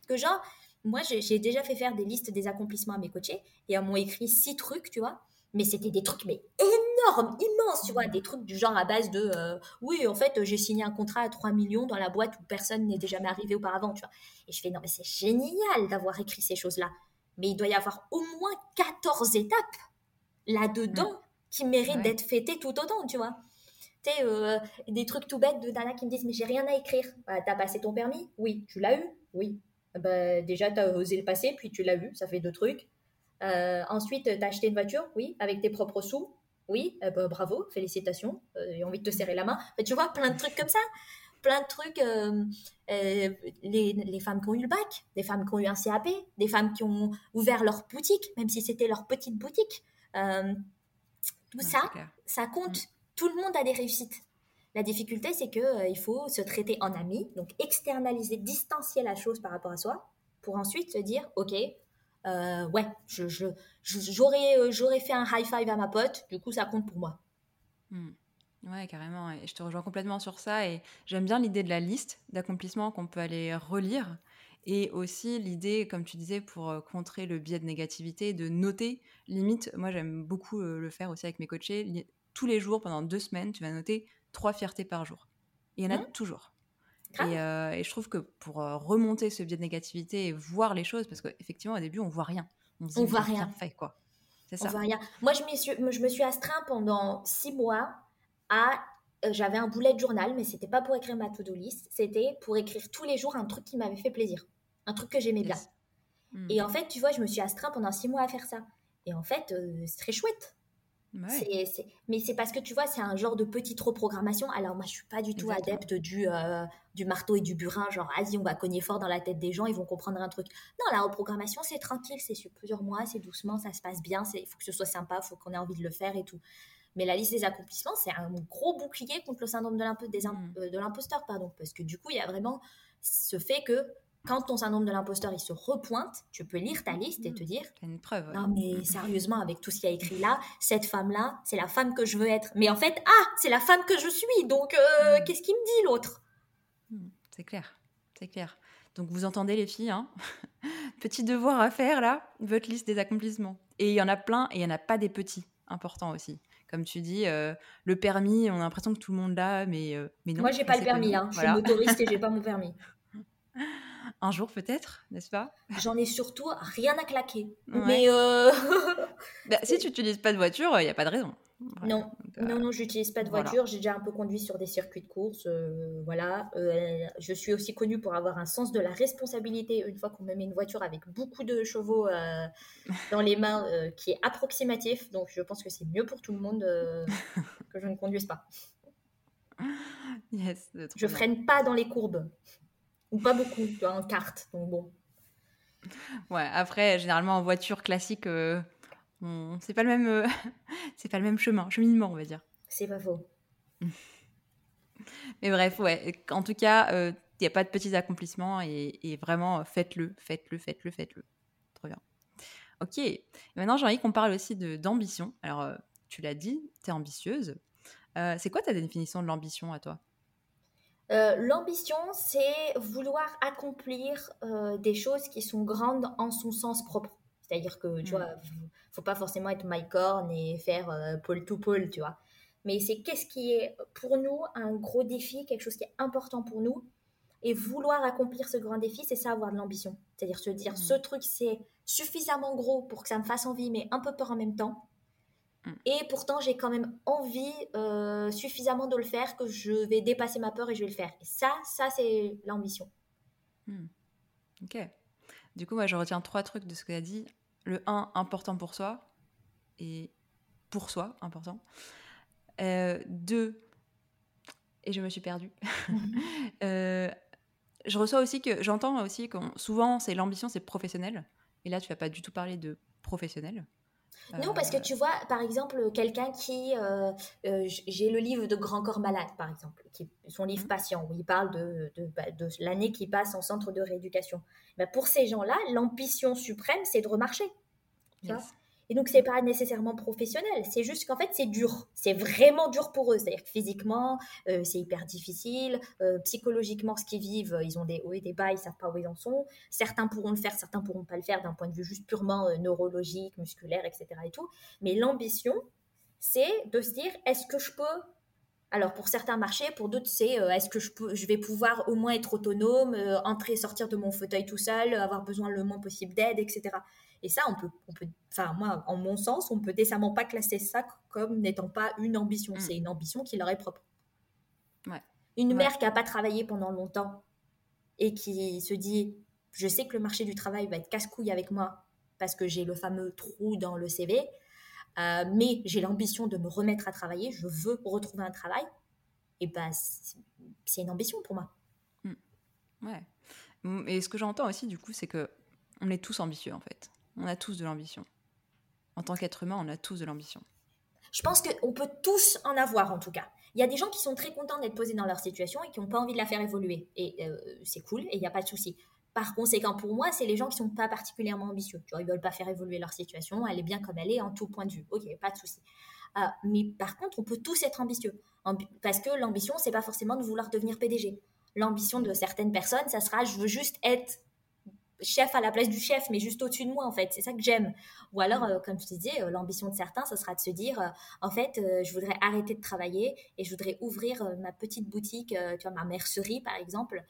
[SPEAKER 2] que, genre, moi, j'ai déjà fait faire des listes des accomplissements à mes coachés et on m'ont écrit six trucs, tu vois. Mais c'était des trucs, mais énormes, immenses, tu vois. Des trucs du genre à base de euh, oui, en fait, j'ai signé un contrat à 3 millions dans la boîte où personne n'était jamais arrivé auparavant, tu vois. Et je fais non, mais c'est génial d'avoir écrit ces choses-là. Mais il doit y avoir au moins 14 étapes là-dedans qui méritent d'être fêtées tout autant, tu vois. Tu sais, euh, des trucs tout bêtes de Dana qui me disent Mais j'ai rien à écrire. Bah, t'as passé ton permis? Oui. Tu l'as eu? Oui. Bah, déjà, t'as osé le passer, puis tu l'as eu. Ça fait deux trucs. Euh, ensuite, t'as acheté une voiture? Oui. Avec tes propres sous? Oui. Eh ben, bravo, félicitations. Euh, j'ai envie de te serrer la main. tu vois, plein de trucs comme ça plein de trucs. les, les, femmes qui ont eu le bac, des femmes qui ont eu un CAP, des femmes qui ont ouvert leur boutique, même si c'était leur petite boutique. tout ça, ça compte. Mm tout le monde a des réussites. La difficulté, c'est qu'il euh, il faut se traiter en ami, donc externaliser, distancier la chose par rapport à soi, pour ensuite se dire, ok, euh, ouais, je, j'aurais, euh, j'aurais fait un high five à ma pote, du coup ça compte pour moi.
[SPEAKER 1] Hmm. Ouais, carrément. Et je te rejoins complètement sur ça. Et j'aime bien l'idée de la liste d'accomplissements qu'on peut aller relire. Et aussi l'idée, comme tu disais, pour contrer le biais de négativité, de noter. Limite, moi j'aime beaucoup le faire aussi avec mes coachés tous les jours, pendant deux semaines, tu vas noter trois fiertés par jour. il y en a mmh. toujours. Euh, et, je trouve que pour euh, remonter ce biais de négativité et voir les choses, parce qu'effectivement, au début, on voit rien.
[SPEAKER 2] On, se voit rien.
[SPEAKER 1] fait, quoi.
[SPEAKER 2] C'est ça. On voit rien. Moi, je me suis, je me suis astreint pendant six mois à. Euh, j'avais un boulet de journal, mais c'était pas pour écrire ma to-do list. C'était pour écrire tous les jours un truc qui m'avait fait plaisir. Un truc que j'aimais bien. Mmh. Et en fait, tu vois, je me suis astreint pendant six mois à faire ça. Et en fait, c'est très chouette. Mais c'est parce que tu vois, c'est un genre de petite reprogrammation. Alors moi, je suis pas du tout adepte du, euh, du marteau et du burin, genre, vas-y, on va cogner fort dans la tête des gens, ils vont comprendre un truc. Non, la reprogrammation, c'est tranquille, c'est sur plusieurs mois, c'est doucement, ça se passe bien, il faut que ce soit sympa, il faut qu'on ait envie de le faire et tout. Mais la liste des accomplissements, c'est un gros bouclier contre le syndrome de mmh. euh, l'imposteur, pardon, parce que du coup, il y a vraiment ce fait que quand ton syndrome de l'imposteur il se repointe, tu peux lire ta liste et te dire
[SPEAKER 1] une preuve.
[SPEAKER 2] Non mais sérieusement avec tout ce qu'il y a écrit là, cette femme là, c'est la femme que je veux être. Mais en fait, ah, c'est la femme que je suis. Donc euh, hmm. qu'est-ce qu'il me dit l'autre?
[SPEAKER 1] Hmm, C'est clair. C'est clair. Donc vous entendez les filles, hein? Petit devoir à faire là, votre liste des accomplissements. Et il y en a plein et il y en a pas des petits importants aussi. Comme tu dis, euh, le permis, on a l'impression que tout le monde l'a, mais, euh, mais non.
[SPEAKER 2] Moi, j'ai pas le permis. Hein. Je suis motoriste et j'ai pas mon permis.
[SPEAKER 1] Un jour peut-être, n'est-ce pas?
[SPEAKER 2] J'en ai surtout rien à claquer. Mais euh...
[SPEAKER 1] bah, si tu n'utilises pas de voiture, il n'y a pas de raison.
[SPEAKER 2] non. Euh, non, non, j'utilise pas de voiture. J'ai déjà un peu conduit sur des circuits de course. Euh, voilà. Je suis aussi connue pour avoir un sens de la responsabilité. Une fois qu'on me met une voiture avec beaucoup de chevaux dans les mains, qui est approximatif. Donc, je pense que c'est mieux pour tout le monde que je ne conduise pas.
[SPEAKER 1] Yes,
[SPEAKER 2] je freine pas dans les courbes. Ou pas beaucoup, tu vois, en carte. Donc bon.
[SPEAKER 1] Ouais, après, généralement en voiture classique, euh, c'est pas le même, euh, c'est pas le même chemin, cheminement, on va dire.
[SPEAKER 2] C'est pas faux.
[SPEAKER 1] Mais bref, ouais. En tout cas, il euh, n'y a pas de petits accomplissements et, vraiment, faites-le, faites-le, faites-le, faites-le. Trop bien. Ok. Maintenant, j'ai envie qu'on parle aussi d'ambition. Alors, tu l'as dit, tu es ambitieuse. c'est quoi ta définition de l'ambition à toi?
[SPEAKER 2] Euh, l'ambition, c'est vouloir accomplir euh, des choses qui sont grandes en son sens propre. C'est-à-dire que, tu mm. vois, faut pas forcément être Mike Horn et faire euh, pôle to pôle, tu vois. Mais c'est qu'est-ce qui est pour nous un gros défi, quelque chose qui est important pour nous. Et vouloir accomplir ce grand défi, c'est ça avoir de l'ambition. C'est-à-dire se dire, mm. ce truc, c'est suffisamment gros pour que ça me fasse envie, mais un peu peur en même temps. Mm. Et pourtant, j'ai quand même envie euh, suffisamment de le faire que je vais dépasser ma peur et je vais le faire. Et ça, ça, c'est l'ambition.
[SPEAKER 1] Mm. Ok. Du coup, moi, je retiens trois trucs de ce que tu as dit. Le 1, important pour soi. Et pour soi, important. Euh, deux, et je me suis perdue. euh, je reçois aussi que, j'entends aussi que souvent, c'est l'ambition, c'est professionnel. Et là, tu vas pas du tout parler de professionnel.
[SPEAKER 2] Non, parce que tu vois, par exemple, quelqu'un qui. Euh, euh, j'ai le livre de Grand Corps Malade, par exemple, qui, son livre mmh. Patient, où il parle de, de, bah, de l'année qui passe en centre de rééducation. Bah, pour ces gens-là, l'ambition suprême, c'est de remarcher. Et donc, c'est pas nécessairement professionnel. C'est juste qu'en fait, c'est dur. C'est vraiment dur pour eux. C'est-à-dire que physiquement, euh, c'est hyper difficile. Euh, psychologiquement, ce qu'ils vivent, ils ont des hauts et des bas, ils savent pas où ils en sont. Certains pourront le faire, certains pourront pas le faire d'un point de vue juste purement euh, neurologique, musculaire, etc. Et tout. Mais l'ambition, c'est de se dire, est-ce que je peux alors pour certains marchés, pour d'autres c'est est-ce que je, peux, je vais pouvoir au moins être autonome, entrer et sortir de mon fauteuil tout seul, avoir besoin le moins possible d'aide, etc. Et ça, on peut, on peut, enfin moi, en mon sens, on peut décemment pas classer ça comme n'étant pas une ambition. Mm. C'est une ambition qui leur est propre. Une mère qui n'a pas travaillé pendant longtemps et qui se dit, je sais que le marché du travail va être casse-couille avec moi parce que j'ai le fameux trou dans le CV, euh, mais j'ai l'ambition de me remettre à travailler, je veux retrouver un travail, et ben c'est une ambition pour moi.
[SPEAKER 1] Mm. Ouais. Et ce que j'entends aussi, du coup, c'est que on est tous ambitieux en fait. On a tous de l'ambition. En tant qu'être humain, on a tous de l'ambition.
[SPEAKER 2] Je pense qu'on peut tous en avoir en tout cas. Il y a des gens qui sont très contents d'être posés dans leur situation et qui n'ont pas envie de la faire évoluer. Et euh, c'est cool et il n'y a pas de souci. Par conséquent, pour moi, c'est les gens qui sont pas particulièrement ambitieux. Tu vois, ils veulent pas faire évoluer leur situation, elle est bien comme elle est en tout point de vue. Ok, pas de souci. Euh, mais par contre, on peut tous être ambitieux. parce que l'ambition, c'est pas forcément de vouloir devenir PDG. L'ambition de certaines personnes, ça sera je veux juste être chef à la place du chef, mais juste au-dessus de moi, en fait. C'est ça que j'aime. Ou alors, euh, comme je te disais, euh, l'ambition de certains, ce sera de se dire, euh, en fait, je voudrais arrêter de travailler et je voudrais ouvrir ma petite boutique, tu vois, ma mercerie, par exemple.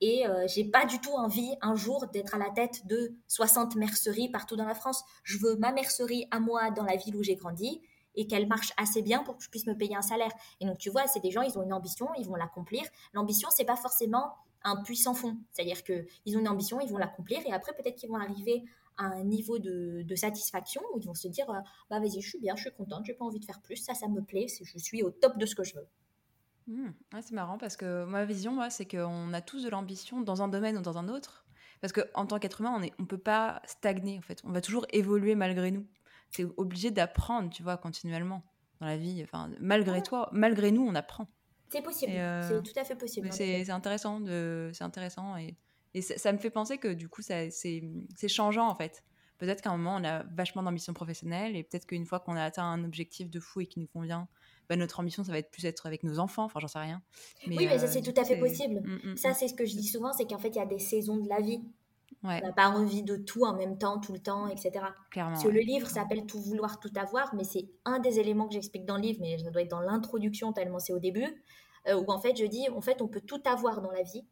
[SPEAKER 2] Et j'ai pas du tout envie, un jour, d'être à la tête de 60 merceries partout dans la France. Je veux ma mercerie à moi dans la ville où j'ai grandi et qu'elle marche assez bien pour que je puisse me payer un salaire. Et donc, tu vois, c'est des gens, ils ont une ambition, ils vont l'accomplir. L'ambition, c'est pas forcément un puissant fond. C'est-à-dire qu'ils ont une ambition, ils vont l'accomplir et après peut-être qu'ils vont arriver à un niveau de, satisfaction où ils vont se dire euh, bah vas-y, je suis bien, je suis contente, j'ai pas envie de faire plus, ça, ça me plaît, je suis au top de ce que je veux.
[SPEAKER 1] Mmh. c'est marrant parce que ma vision, moi, c'est qu'on a tous de l'ambition dans un domaine ou dans un autre. Parce qu'en tant qu'être humain, on ne on peut pas stagner, en fait. On va toujours évoluer malgré nous. C'est obligé d'apprendre, tu vois, continuellement dans la vie. Enfin, malgré toi, malgré nous, on apprend.
[SPEAKER 2] C'est possible, euh, c'est tout à fait possible.
[SPEAKER 1] C'est intéressant, de, intéressant et, et ça, me fait penser que du coup, c'est changeant en fait. Peut-être qu'à un moment, on a vachement d'ambition professionnelle et peut-être qu'une fois qu'on a atteint un objectif de fou et qui nous convient, bah, notre ambition, ça va être plus être avec nos enfants, enfin, j'en sais rien.
[SPEAKER 2] Mais, oui, mais ça, c'est euh, tout à fait possible. Mm, mm, ça, mm. c'est ce que je dis souvent, c'est qu'en fait, il y a des saisons de la vie. On n'a pas envie de tout en même temps, tout le temps, etc. Clairement, Parce que le livre s'appelle Tout vouloir, tout avoir, mais c'est un des éléments que j'explique dans le livre, mais ça doit être dans l'introduction tellement c'est au début, euh, où en fait je dis, en fait on peut tout avoir dans la vie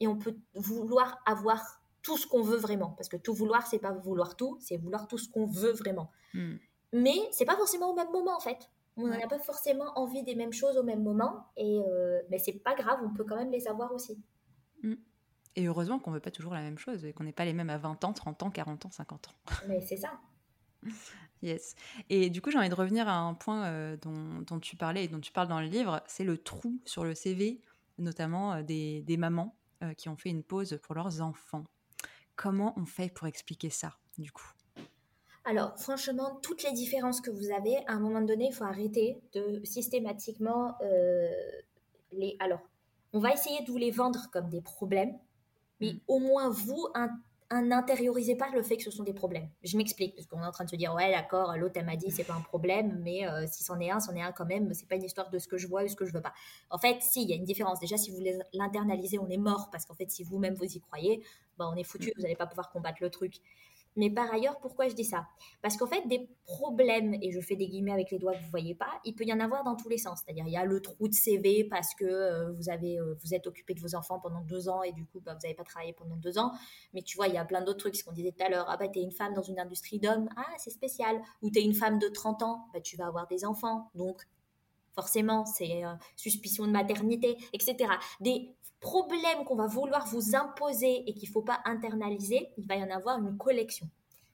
[SPEAKER 2] et on peut vouloir avoir tout ce qu'on veut vraiment. Parce que tout vouloir, c'est pas vouloir tout, c'est vouloir tout ce qu'on veut vraiment. Hmm. Mais c'est pas forcément au même moment en fait. On n'a pas forcément envie des mêmes choses au même moment, et euh, mais c'est pas grave, on peut quand même les avoir aussi.
[SPEAKER 1] Hmm. Et heureusement qu'on veut pas toujours la même chose, et qu'on n'est pas les mêmes à 20 ans, 30 ans, 40 ans, 50 ans.
[SPEAKER 2] Mais c'est ça.
[SPEAKER 1] Yes. Et du coup, j'ai envie de revenir à un point euh, dont, tu parlais et dont tu parles dans le livre, c'est le trou sur le CV, notamment euh, des, mamans euh, qui ont fait une pause pour leurs enfants. Comment on fait pour expliquer ça, du coup?
[SPEAKER 2] Alors, franchement, toutes les différences que vous avez, à un moment donné, il faut arrêter de systématiquement les. Alors, on va essayer de vous les vendre comme des problèmes, mais mm. au moins vous, un n'intériorisez pas le fait que ce sont des problèmes. Je m'explique, parce qu'on est en train de se dire, ouais, d'accord, l'autre, elle m'a dit, c'est pas un problème, mais euh, si c'en est un, c'en est un quand même, c'est pas une histoire de ce que je vois ou ce que je veux pas. En fait, si, il y a une différence. Déjà, si vous l'internalisez, on est mort, parce qu'en fait, si vous-même vous y croyez, ben, on est foutu, mm. vous n'allez pas pouvoir combattre le truc. Mais par ailleurs, pourquoi je dis ça? Parce qu'en fait, des problèmes, et je fais des guillemets avec les doigts que vous ne voyez pas, il peut y en avoir dans tous les sens. C'est-à-dire, il y a le trou de CV parce que euh, vous, avez, euh, vous êtes occupé de vos enfants pendant deux ans et du coup, bah, vous n'avez pas travaillé pendant deux ans. Mais tu vois, il y a plein d'autres trucs, ce qu'on disait tout à l'heure. Ah bah, tu es une femme dans une industrie d'hommes, ah, c'est spécial. Ou tu es une femme de 30 ans, bah, tu vas avoir des enfants. Donc, forcément, c'est euh, suspicion de maternité, etc. Des problèmes qu'on va vouloir vous imposer et qu'il ne faut pas internaliser, il va y en avoir une collection.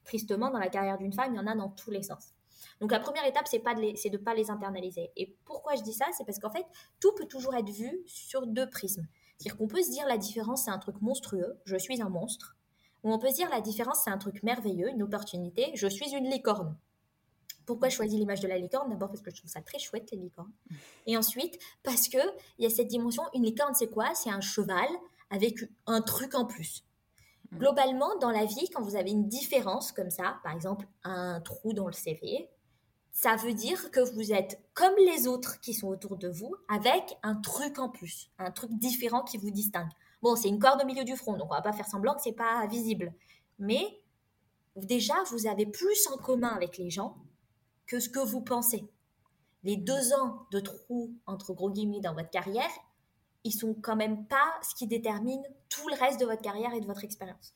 [SPEAKER 2] Tristement, dans la carrière d'une femme, il y en a dans tous les sens. Donc la première étape, c'est de ne pas les internaliser. Et pourquoi je dis ça? C'est parce qu'en fait, tout peut toujours être vu sur deux prismes. C'est-à-dire qu'on peut se dire la différence, c'est un truc monstrueux, je suis un monstre. Ou on peut se dire la différence, c'est un truc merveilleux, une opportunité, je suis une licorne. Pourquoi je choisis l'image de la licorne? D'abord parce que je trouve ça très chouette, les licornes. Et ensuite, parce qu'il y a cette dimension, une licorne, c'est quoi? C'est un cheval avec un truc en plus. Mm. Globalement, dans la vie, quand vous avez une différence comme ça, par exemple un trou dans le CV, ça veut dire que vous êtes comme les autres qui sont autour de vous, avec un truc en plus, un truc différent qui vous distingue. Bon, c'est une corde au milieu du front, donc on va pas faire semblant que c'est pas visible. Mais déjà, vous avez plus en commun avec les gens que ce que vous pensez. Les deux ans de trou, entre gros guillemets, dans votre carrière, ils sont quand même pas ce qui détermine tout le reste de votre carrière et de votre expérience.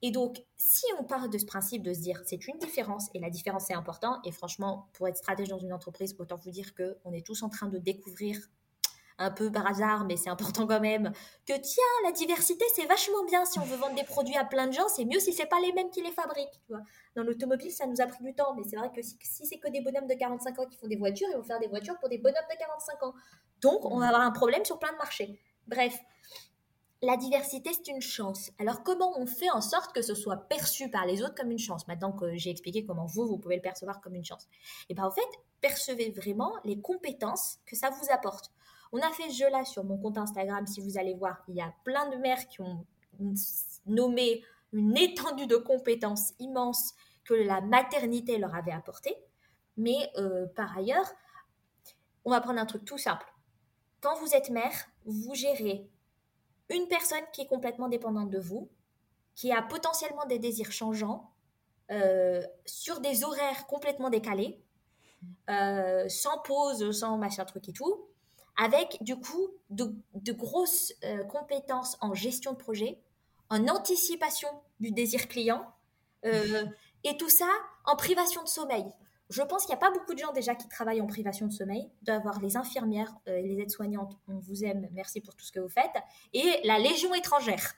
[SPEAKER 2] Et donc, si on part de ce principe de se dire c'est une différence et la différence est important, et franchement, pour être stratège dans une entreprise, autant vous dire qu'on est tous en train de découvrir un peu par hasard, mais c'est important quand même, que tiens, la diversité, c'est vachement bien si on veut vendre des produits à plein de gens, c'est mieux si c'est pas les mêmes qui les fabriquent. Tu vois. Dans l'automobile, ça nous a pris du temps, mais c'est vrai que si, c'est que des bonhommes de 45 ans qui font des voitures, ils vont faire des voitures pour des bonhommes de 45 ans. Donc, on va avoir un problème sur plein de marchés. Bref, la diversité, c'est une chance. Alors, comment on fait en sorte que ce soit perçu par les autres comme une chance? Maintenant que j'ai expliqué comment vous, vous pouvez le percevoir comme une chance. Et eh bien, en fait, percevez vraiment les compétences que ça vous apporte. On a fait ce jeu-là sur mon compte Instagram. Si vous allez voir, il y a plein de mères qui ont nommé une étendue de compétences immenses que la maternité leur avait apporté. Mais euh, par ailleurs, on va prendre un truc tout simple. Quand vous êtes mère, vous gérez une personne qui est complètement dépendante de vous, qui a potentiellement des désirs changeants, euh, sur des horaires complètement décalés, euh, sans pause, sans machin truc et tout, avec du coup de, grosses euh, compétences en gestion de projet, en anticipation du désir client, euh, et tout ça en privation de sommeil. Je pense qu'il n'y a pas beaucoup de gens déjà qui travaillent en privation de sommeil, d'avoir les infirmières euh, et les aides-soignantes, on vous aime, merci pour tout ce que vous faites, et la Légion étrangère,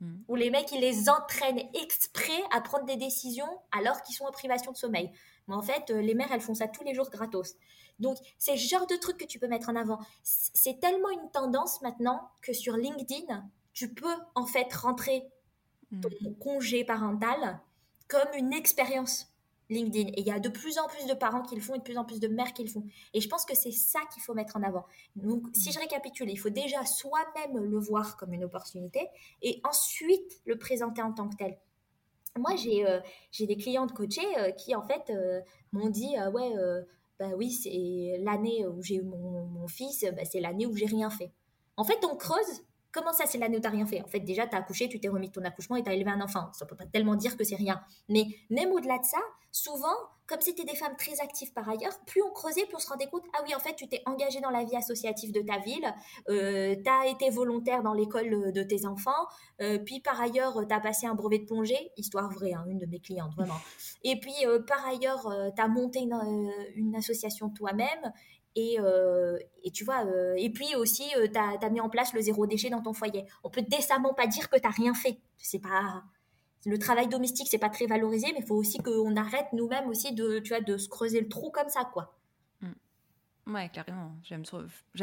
[SPEAKER 2] hmm. où les mecs, ils les entraînent exprès à prendre des décisions alors qu'ils sont en privation de sommeil. Mais en fait, les mères, elles font ça tous les jours gratos. Donc, c'est le genre de truc que tu peux mettre en avant. C'est tellement une tendance maintenant que sur LinkedIn, tu peux en fait rentrer ton mm. congé parental comme une expérience LinkedIn. Et il y a de plus en plus de parents qui le font et de plus en plus de mères qui le font. Et je pense que c'est ça qu'il faut mettre en avant. Donc, si mm. je récapitule, il faut déjà soi-même le voir comme une opportunité et ensuite le présenter en tant que tel. Moi, j'ai euh, des clientes coachées euh, qui, en fait, euh, m'ont dit Ouais, bah oui, c'est l'année où j'ai eu mon, fils, bah c'est l'année où j'ai rien fait. En fait, on creuse. Comment ça, c'est l'année où tu rien fait? En fait, déjà, tu as accouché, tu t'es remis de ton accouchement et tu as élevé un enfant. Ça peut pas tellement dire que c'est rien. Mais même au-delà de ça, souvent, comme c'était des femmes très actives par ailleurs, plus on creusait, plus on se rendait compte, ah oui, en fait, tu t'es engagée dans la vie associative de ta ville, euh, tu as été volontaire dans l'école de tes enfants, euh, puis par ailleurs, tu as passé un brevet de plongée, histoire vraie, hein, une de mes clientes, vraiment. Et puis, euh, par ailleurs, tu as monté une, association toi-même, et, et, tu vois, et puis aussi, tu as, mis en place le zéro déchet dans ton foyer. On peut décemment pas dire que tu rien fait. C'est pas le travail domestique, c'est pas très valorisé, mais il faut aussi qu'on arrête nous-mêmes aussi de, tu vois, de se creuser le trou comme ça, quoi.
[SPEAKER 1] Mm. Ouais, carrément. J'aime trop,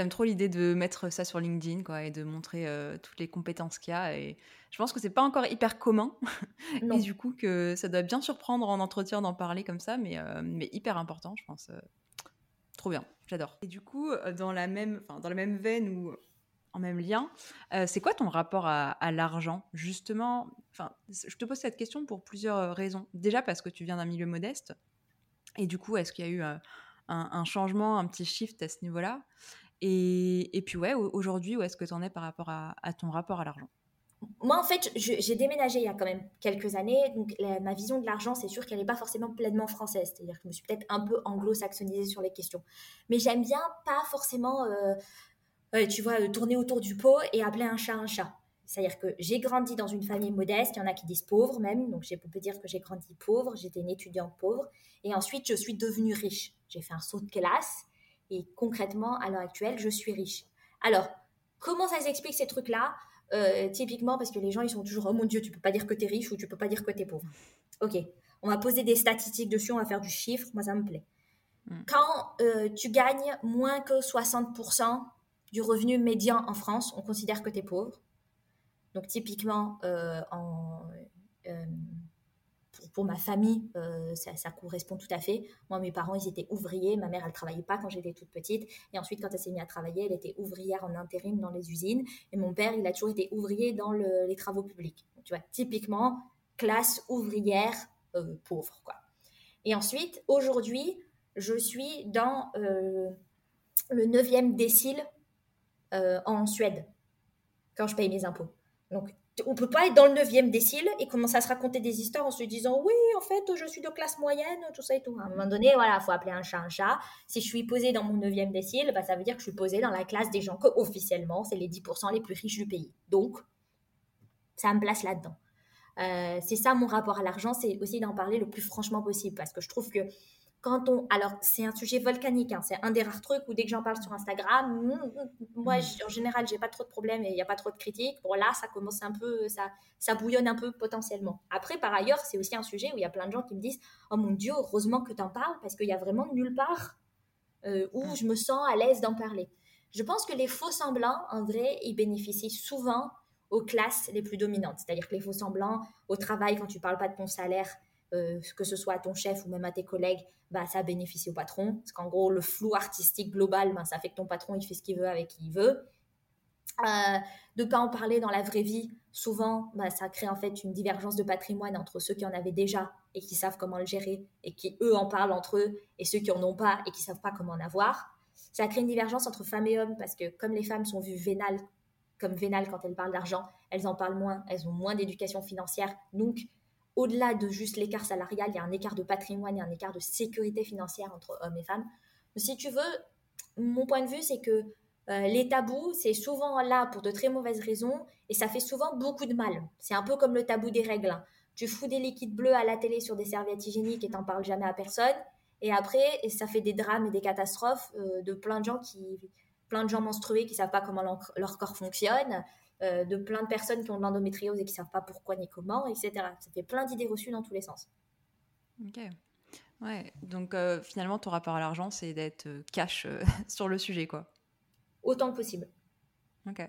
[SPEAKER 1] trop l'idée de mettre ça sur LinkedIn, quoi, et de montrer euh, toutes les compétences qu'il y a. Et je pense que c'est pas encore hyper commun, et du coup que ça doit bien surprendre en entretien d'en parler comme ça, mais, euh, mais hyper important, je pense. Euh, trop bien, j'adore. Et du coup, dans la même, dans la même veine où en même lien. Euh, c'est quoi ton rapport à, l'argent? Justement, je te pose cette question pour plusieurs euh, raisons. Déjà parce que tu viens d'un milieu modeste, et du coup, est-ce qu'il y a eu euh, un, changement, un petit shift à ce niveau-là? Et, puis ouais, aujourd'hui, où est-ce que tu en es par rapport à, ton rapport à l'argent?
[SPEAKER 2] Moi, en fait, j'ai déménagé il y a quand même quelques années, donc ma vision de l'argent, c'est sûr qu'elle n'est pas forcément pleinement française, c'est-à-dire que je me suis peut-être un peu anglo-saxonisée sur les questions. Mais j'aime bien pas forcément tu vois, tourner autour du pot et appeler un chat un chat. C'est-à-dire que j'ai grandi dans une famille modeste, il y en a qui disent pauvre même, donc on peut dire que j'ai grandi pauvre, j'étais une étudiante pauvre, et ensuite je suis devenue riche. J'ai fait un saut de classe, et concrètement, à l'heure actuelle, je suis riche. Alors, comment ça s'explique ces trucs-là? Euh, Typiquement, parce que les gens, ils sont toujours, oh mon Dieu, tu peux pas dire que tu es riche ou tu peux pas dire que tu es pauvre. Ok, on va poser des statistiques dessus, on va faire du chiffre, moi ça me plaît. Hmm. Quand euh, tu gagnes moins que 60% du revenu médian en France, on considère que tu es pauvre. Donc typiquement, euh, en, pour ma famille, euh, ça, correspond tout à fait. Moi, mes parents, ils étaient ouvriers. Ma mère, elle travaillait pas quand j'étais toute petite. Et ensuite, quand elle s'est mise à travailler, elle était ouvrière en intérim dans les usines. Et mon père, il a toujours été ouvrier dans les travaux publics. tu vois, typiquement, classe ouvrière euh, pauvre, quoi. Et ensuite, aujourd'hui, je suis dans le 9e décile en Suède, quand je paye mes impôts. Donc, on peut pas être dans le 9e décile et commencer à se raconter des histoires en se disant oui, en fait, je suis de classe moyenne, tout ça et tout. À un moment donné, voilà, faut appeler un chat un chat. Si je suis posée dans mon 9e décile, bah, ça veut dire que je suis posée dans la classe des gens que officiellement, c'est les 10% les plus riches du pays. Donc, ça me place là-dedans. Euh, c'est ça mon rapport à l'argent, c'est aussi d'en parler le plus franchement possible parce que je trouve que quand on. Alors, c'est un sujet volcanique, hein, c'est un des rares trucs où dès que j'en parle sur Instagram, mm, mm, moi, mm. en général, j'ai pas trop de problèmes et il n'y a pas trop de critiques. Bon, là, ça commence un peu, ça, ça bouillonne un peu potentiellement. Après, par ailleurs, c'est aussi un sujet où il y a plein de gens qui me disent Oh mon Dieu, heureusement que tu en parles parce qu'il y a vraiment nulle part euh, où je me sens à l'aise d'en parler. Je pense que les faux semblants, en vrai, ils bénéficient souvent aux classes les plus dominantes. C'est-à-dire que les faux semblants, au travail, quand tu parles pas de ton salaire, euh, que ce soit à ton chef ou même à tes collègues, bah, ça bénéficie au patron. Parce qu'en gros, le flou artistique global, bah, ça fait que ton patron, il fait ce qu'il veut avec qui il veut. Euh, de pas en parler dans la vraie vie, souvent, bah, ça crée en fait une divergence de patrimoine entre ceux qui en avaient déjà et qui savent comment le gérer et qui, eux, en parlent entre eux, et ceux qui en ont pas et qui savent pas comment en avoir. Ça crée une divergence entre femmes et hommes parce que comme les femmes sont vues vénales, comme vénales quand elles parlent d'argent, elles en parlent moins, elles ont moins d'éducation financière, donc au-delà de juste l'écart salarial, il y a un écart de patrimoine, il y a un écart de sécurité financière entre hommes et femmes. si tu veux, mon point de vue, c'est que euh, les tabous, c'est souvent là pour de très mauvaises raisons et ça fait souvent beaucoup de mal. C'est un peu comme le tabou des règles. Hein. Tu fous des liquides bleus à la télé sur des serviettes hygiéniques et t'en parles jamais à personne. Et après, ça fait des drames et des catastrophes euh, de plein de gens qui, plein de gens menstrués qui savent pas comment leur corps fonctionne, euh, de plein de personnes qui ont de l'endométriose et qui ne savent pas pourquoi ni comment, etc. Ça fait plein d'idées reçues dans tous les sens.
[SPEAKER 1] Ok. Ouais, donc euh, finalement, ton rapport à l'argent, c'est d'être euh, cash sur le sujet, quoi.
[SPEAKER 2] Autant que possible.
[SPEAKER 1] Ok.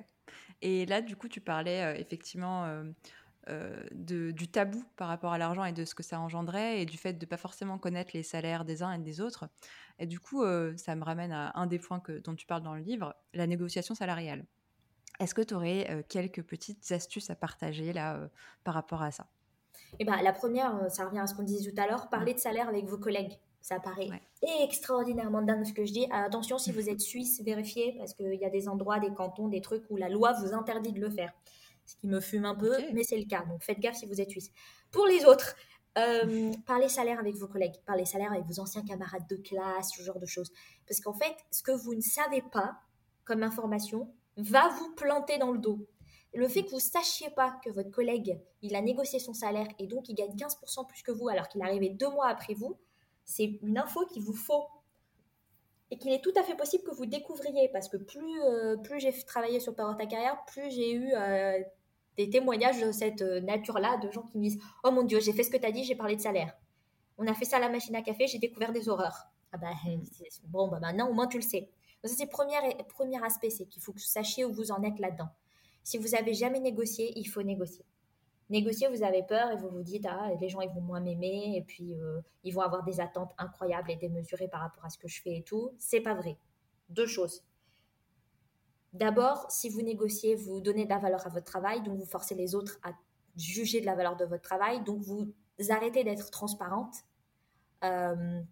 [SPEAKER 1] Et là, du coup, tu parlais effectivement du tabou par rapport à l'argent et de ce que ça engendrait et du fait de ne pas forcément connaître les salaires des uns et des autres. Et du coup, ça me ramène à un des points que, dont tu parles dans le livre, la négociation salariale. Est-ce que tu aurais quelques petites astuces à partager là par rapport à ça?
[SPEAKER 2] Eh ben, La première, ça revient à ce qu'on disait tout à l'heure, parler de salaire avec vos collègues. Ça paraît extraordinairement dingue ce que je dis. attention, si vous êtes suisse, vérifiez, parce qu'il y a des endroits, des cantons, des trucs où la loi vous interdit de le faire. Ce qui me fume un peu, mais c'est le cas. Donc faites gaffe si vous êtes suisse. Pour les autres, parlez salaire avec vos collègues, parlez salaire avec vos anciens camarades de classe, ce genre de choses. Parce qu'en fait, ce que vous ne savez pas comme information, va vous planter dans le dos. Le fait que vous sachiez pas que votre collègue, il a négocié son salaire et donc il gagne 15% plus que vous alors qu'il est arrivé deux mois après vous, c'est une info qu'il vous faut et qu'il est tout à fait possible que vous découvriez parce que plus, euh, plus j'ai travaillé sur Power Ta Carrière, plus j'ai eu euh, des témoignages de cette euh, nature-là, de gens qui me disent Oh mon Dieu, j'ai fait ce que tu as dit, j'ai parlé de salaire. On a fait ça à la machine à café, j'ai découvert des horreurs. Ah bah, bon, bah maintenant au moins tu le sais. Donc c'est le premier, premier aspect, c'est qu'il faut que vous sachiez où vous en êtes là-dedans. Si vous n'avez jamais négocié, il faut négocier. Négocier, vous avez peur et vous vous dites, ah, les gens, ils vont moins m'aimer et puis euh, ils vont avoir des attentes incroyables et démesurées par rapport à ce que je fais et tout. C'est pas vrai. Deux choses. D'abord, si vous négociez, vous donnez de la valeur à votre travail, donc vous forcez les autres à juger de la valeur de votre travail, donc vous arrêtez d'être transparente. Euh,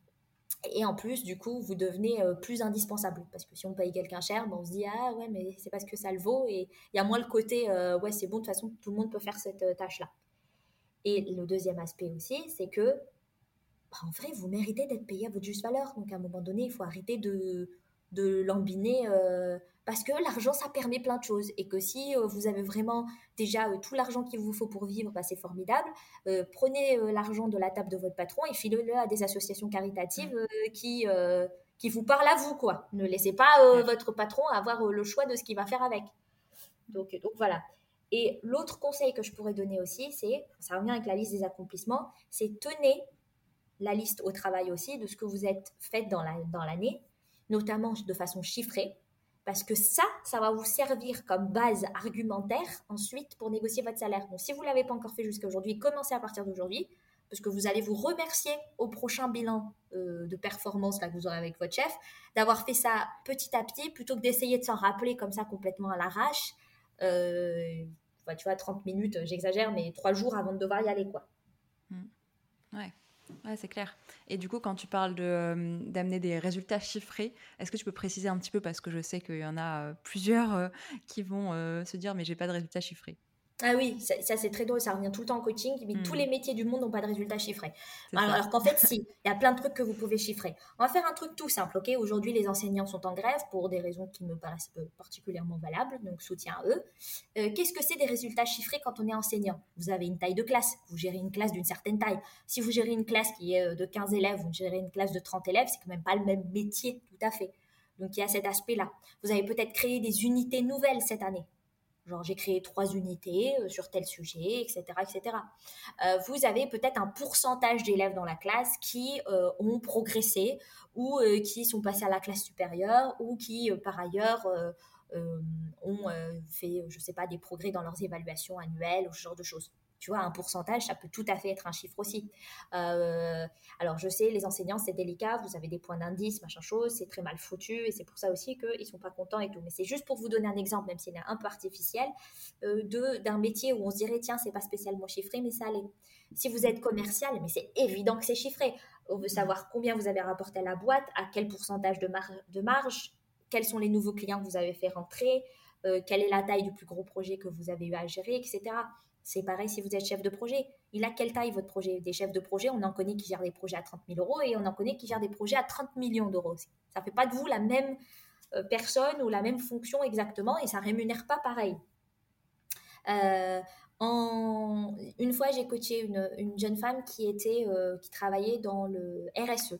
[SPEAKER 2] et en plus, du coup, vous devenez euh, plus indispensable. Parce que si on paye quelqu'un cher, on se dit Ah ouais, mais c'est parce que ça le vaut. Et il y a moins le côté euh, Ouais, c'est bon, de toute façon, tout le monde peut faire cette euh, tâche-là. Et le deuxième aspect aussi, c'est que, bah, en vrai, vous méritez d'être payé à votre juste valeur. Donc à un moment donné, il faut arrêter de, de lambiner parce que l'argent, ça permet plein de choses. Et que si euh, vous avez vraiment déjà euh, tout l'argent qu'il vous faut pour vivre, bah, c'est formidable. Euh, prenez l'argent de la table de votre patron et filez-le à des associations caritatives qui, qui vous parlent à vous. quoi. Ne laissez pas votre patron avoir le choix de ce qu'il va faire avec. Donc, donc voilà. Et l'autre conseil que je pourrais donner aussi, c'est, ça revient avec la liste des accomplissements, c'est tenez la liste au travail aussi de ce que vous êtes fait dans l'année, dans notamment de façon chiffrée. Parce que ça, ça va vous servir comme base argumentaire ensuite pour négocier votre salaire. Donc si vous ne l'avez pas encore fait jusqu'à aujourd'hui, commencez à partir d'aujourd'hui. parce que vous allez vous remercier au prochain bilan euh, de performance là, que vous aurez avec votre chef, d'avoir fait ça petit à petit plutôt que d'essayer de s'en rappeler comme ça complètement à l'arrache. Euh, tu vois, 30 minutes, j'exagère, mais trois jours avant de devoir y aller. quoi.
[SPEAKER 1] Mmh. Ouais. C'est clair. Et du coup, quand tu parles de, d'amener des résultats chiffrés, est-ce que tu peux préciser un petit peu parce que je sais qu'il y en a plusieurs qui vont se dire mais j'ai pas de résultats chiffrés?
[SPEAKER 2] Ah oui, ça, c'est très drôle, ça revient tout le temps en coaching, mais tous hmm. les métiers du monde n'ont pas de résultats chiffrés. Alors, qu'en fait, si, il y a plein de trucs que vous pouvez chiffrer. On va faire un truc tout simple, ok? Aujourd'hui, les enseignants sont en grève pour des raisons qui me paraissent particulièrement valables, donc soutien à eux. Euh, qu'est-ce que c'est des résultats chiffrés quand on est enseignant? Vous avez une taille de classe, vous gérez une classe d'une certaine taille. Si vous gérez une classe qui est euh, de 15 élèves, vous gérez une classe de 30 élèves, c'est quand même pas le même métier, tout à fait. Donc il y a cet aspect-là. Vous avez peut-être créé des unités nouvelles cette année. Genre, j'ai créé trois unités euh, sur tel sujet, etc. etc. Euh, vous avez peut-être un pourcentage d'élèves dans la classe qui euh, ont progressé ou qui sont passés à la classe supérieure ou qui, par ailleurs, ont fait, je ne sais pas, des progrès dans leurs évaluations annuelles ou ce genre de choses. Tu vois, un pourcentage, ça peut tout à fait être un chiffre aussi. Euh, alors, je sais, les enseignants, c'est délicat, vous avez des points d'indice, machin chose, c'est très mal foutu, et c'est pour ça aussi qu'ils ne sont pas contents et tout. Mais c'est juste pour vous donner un exemple, même s'il est un peu artificiel, euh, d'un métier où on se dirait, tiens, c'est pas spécialement chiffré, mais ça allait. Si vous êtes commercial, mais c'est évident que c'est chiffré. On veut savoir combien vous avez rapporté à la boîte, à quel pourcentage de, marge, quels sont les nouveaux clients que vous avez fait rentrer, euh, quelle est la taille du plus gros projet que vous avez eu à gérer, etc. C'est pareil si vous êtes chef de projet. Il a quelle taille votre projet? Des chefs de projet, on en connaît qui gèrent des projets à 30 000 euros et on en connaît qui gèrent des projets à 30 millions d'euros. Ça ne fait pas de vous la même euh, personne ou la même fonction exactement et ça rémunère pas pareil. Euh. Une fois, j'ai coaché une, jeune femme qui, était, euh, qui travaillait dans le RSE,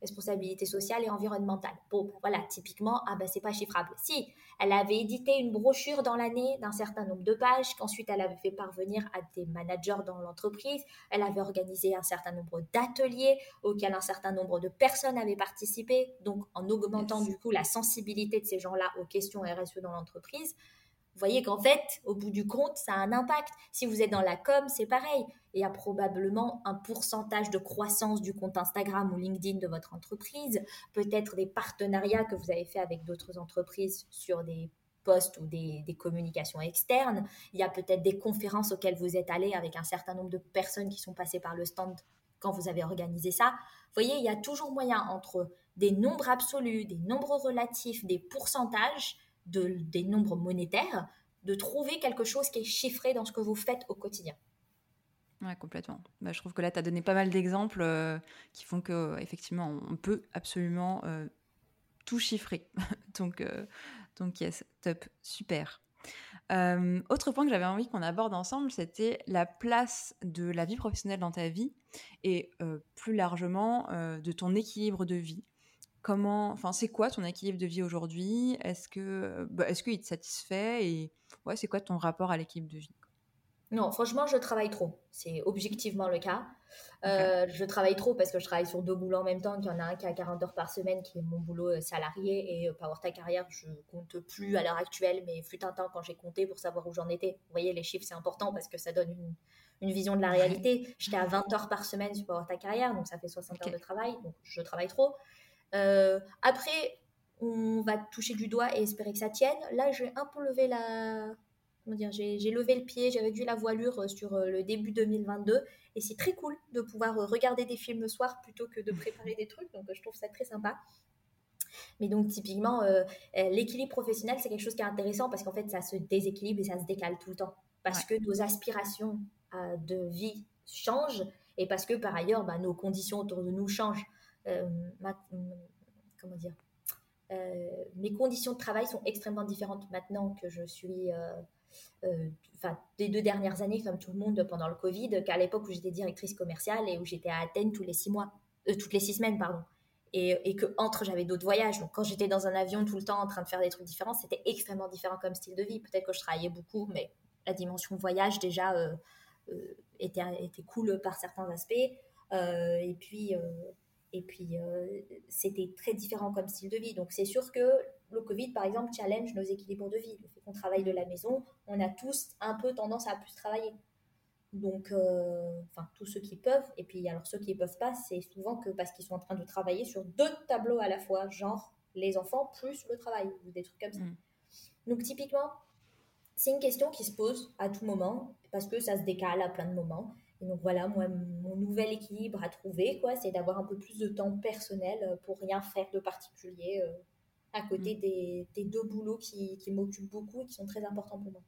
[SPEAKER 2] responsabilité sociale et environnementale. Bon, ben voilà, typiquement, ah ben c'est pas chiffrable. Si, elle avait édité une brochure dans l'année d'un certain nombre de pages, qu'ensuite elle avait fait parvenir à des managers dans l'entreprise, elle avait organisé un certain nombre d'ateliers auxquels un certain nombre de personnes avaient participé, donc en augmentant du coup la sensibilité de ces gens-là aux questions RSE dans l'entreprise. Vous voyez qu'en fait, au bout du compte, ça a un impact. Si vous êtes dans la com, c'est pareil. Il y a probablement un pourcentage de croissance du compte Instagram ou LinkedIn de votre entreprise, peut-être des partenariats que vous avez fait avec d'autres entreprises sur des ou des, communications externes. Il y a peut-être des conférences auxquelles vous êtes allé avec un certain nombre de personnes qui sont passées par le stand quand vous avez organisé ça. Vous voyez, il y a toujours moyen entre des nombres absolus, des nombres relatifs, des pourcentages des nombres monétaires, de trouver quelque chose qui est chiffré dans ce que vous faites au quotidien.
[SPEAKER 1] Ouais, complètement. Bah, je trouve que là, tu as donné pas mal d'exemples euh, qui font que effectivement, on peut absolument euh, tout chiffrer. donc, euh, donc, yes, top, super. autre point que j'avais envie qu'on aborde ensemble, c'était la place de la vie professionnelle dans ta vie et plus largement de ton équilibre de vie. Comment, enfin, c'est quoi ton équilibre de vie aujourd'hui? Est-ce que, bah, est-ce qu'il te satisfait? Et ouais, c'est quoi ton rapport à l'équilibre de vie
[SPEAKER 2] Non, franchement, je travaille trop. C'est objectivement le cas. Euh, je travaille trop parce que je travaille sur deux boulots en même temps. Il y en a un qui a 40 heures par semaine, qui est mon boulot euh, salarié. Et euh, Power Ta Carrière, je compte plus à l'heure actuelle, mais fut un temps quand j'ai compté pour savoir où j'en étais. Vous voyez, les chiffres, c'est important parce que ça donne une, une vision de la réalité. J'étais à 20 heures par semaine sur Power Ta Carrière, donc ça fait 60 heures de travail. Donc je travaille trop. Euh, après, on va toucher du doigt et espérer que ça tienne. Là, j'ai un peu levé la. Comment dire J'ai levé le pied, j'ai réduit la voilure euh, sur euh, le début 2022. Et c'est très cool de pouvoir regarder des films le soir plutôt que de préparer des trucs. Donc, je trouve ça très sympa. Mais donc, typiquement, l'équilibre professionnel, c'est quelque chose qui est intéressant parce qu'en fait, ça se déséquilibre et ça se décale tout le temps. Parce que nos aspirations de vie changent et parce que, par ailleurs, bah, nos conditions autour de nous changent. Euh, comment dire, euh, mes conditions de travail sont extrêmement différentes maintenant que je suis euh, enfin, des deux dernières années, comme tout le monde pendant le Covid, qu'à l'époque où j'étais directrice commerciale et où j'étais à Athènes tous les six mois, toutes les six semaines, pardon. Et, que entre j'avais d'autres voyages. Donc quand j'étais dans un avion tout le temps en train de faire des trucs différents, c'était extrêmement différent comme style de vie. Peut-être que je travaillais beaucoup, mais la dimension voyage déjà était, était cool par certains aspects. et puis et puis, euh, c'était très différent comme style de vie. Donc, c'est sûr que le Covid, par exemple, challenge nos équilibres de vie. Le fait qu'on travaille de la maison, on a tous un peu tendance à plus travailler. Donc, euh, enfin, tous ceux qui peuvent. Et puis, alors, ceux qui ne peuvent pas, c'est souvent que parce qu'ils sont en train de travailler sur deux tableaux à la fois, genre les enfants plus le travail, ou des trucs comme ça. Mm. Donc, typiquement, c'est une question qui se pose à tout moment, parce que ça se décale à plein de moments. Et donc voilà, moi, mon nouvel équilibre à trouver, quoi, c'est d'avoir un peu plus de temps personnel pour rien faire de particulier euh, à côté mm. des, deux boulots qui, m'occupent beaucoup et qui sont très importants pour moi.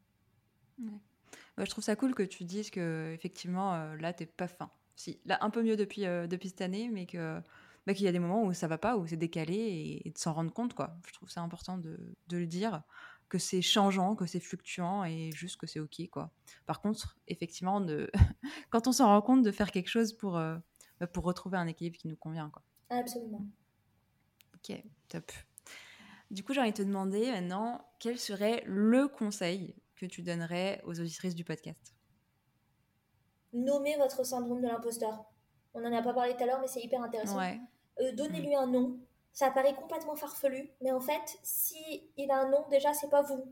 [SPEAKER 1] Ouais. je trouve ça cool que tu dises que effectivement euh, là t'es pas fin. Si là un peu mieux depuis euh, depuis cette année, mais que bah, qu'il y a des moments où ça va pas, où c'est décalé et, de s'en rendre compte quoi. Je trouve ça important de, de le dire que c'est changeant, que c'est fluctuant et juste que c'est ok quoi. Par contre, effectivement, de... quand on s'en rend compte de faire quelque chose pour, euh, bah, pour retrouver un équilibre qui nous convient quoi.
[SPEAKER 2] Absolument.
[SPEAKER 1] Ok, top. Du coup, j'ai envie de te demander maintenant quel serait le conseil que tu donnerais aux auditrices du podcast?
[SPEAKER 2] Nommez votre syndrome de l'imposteur. On n'en a pas parlé tout à l'heure, mais c'est hyper intéressant. Ouais. Euh, donnez-lui un nom ça paraît complètement farfelu, mais en fait, si il a un nom, déjà, c'est pas vous.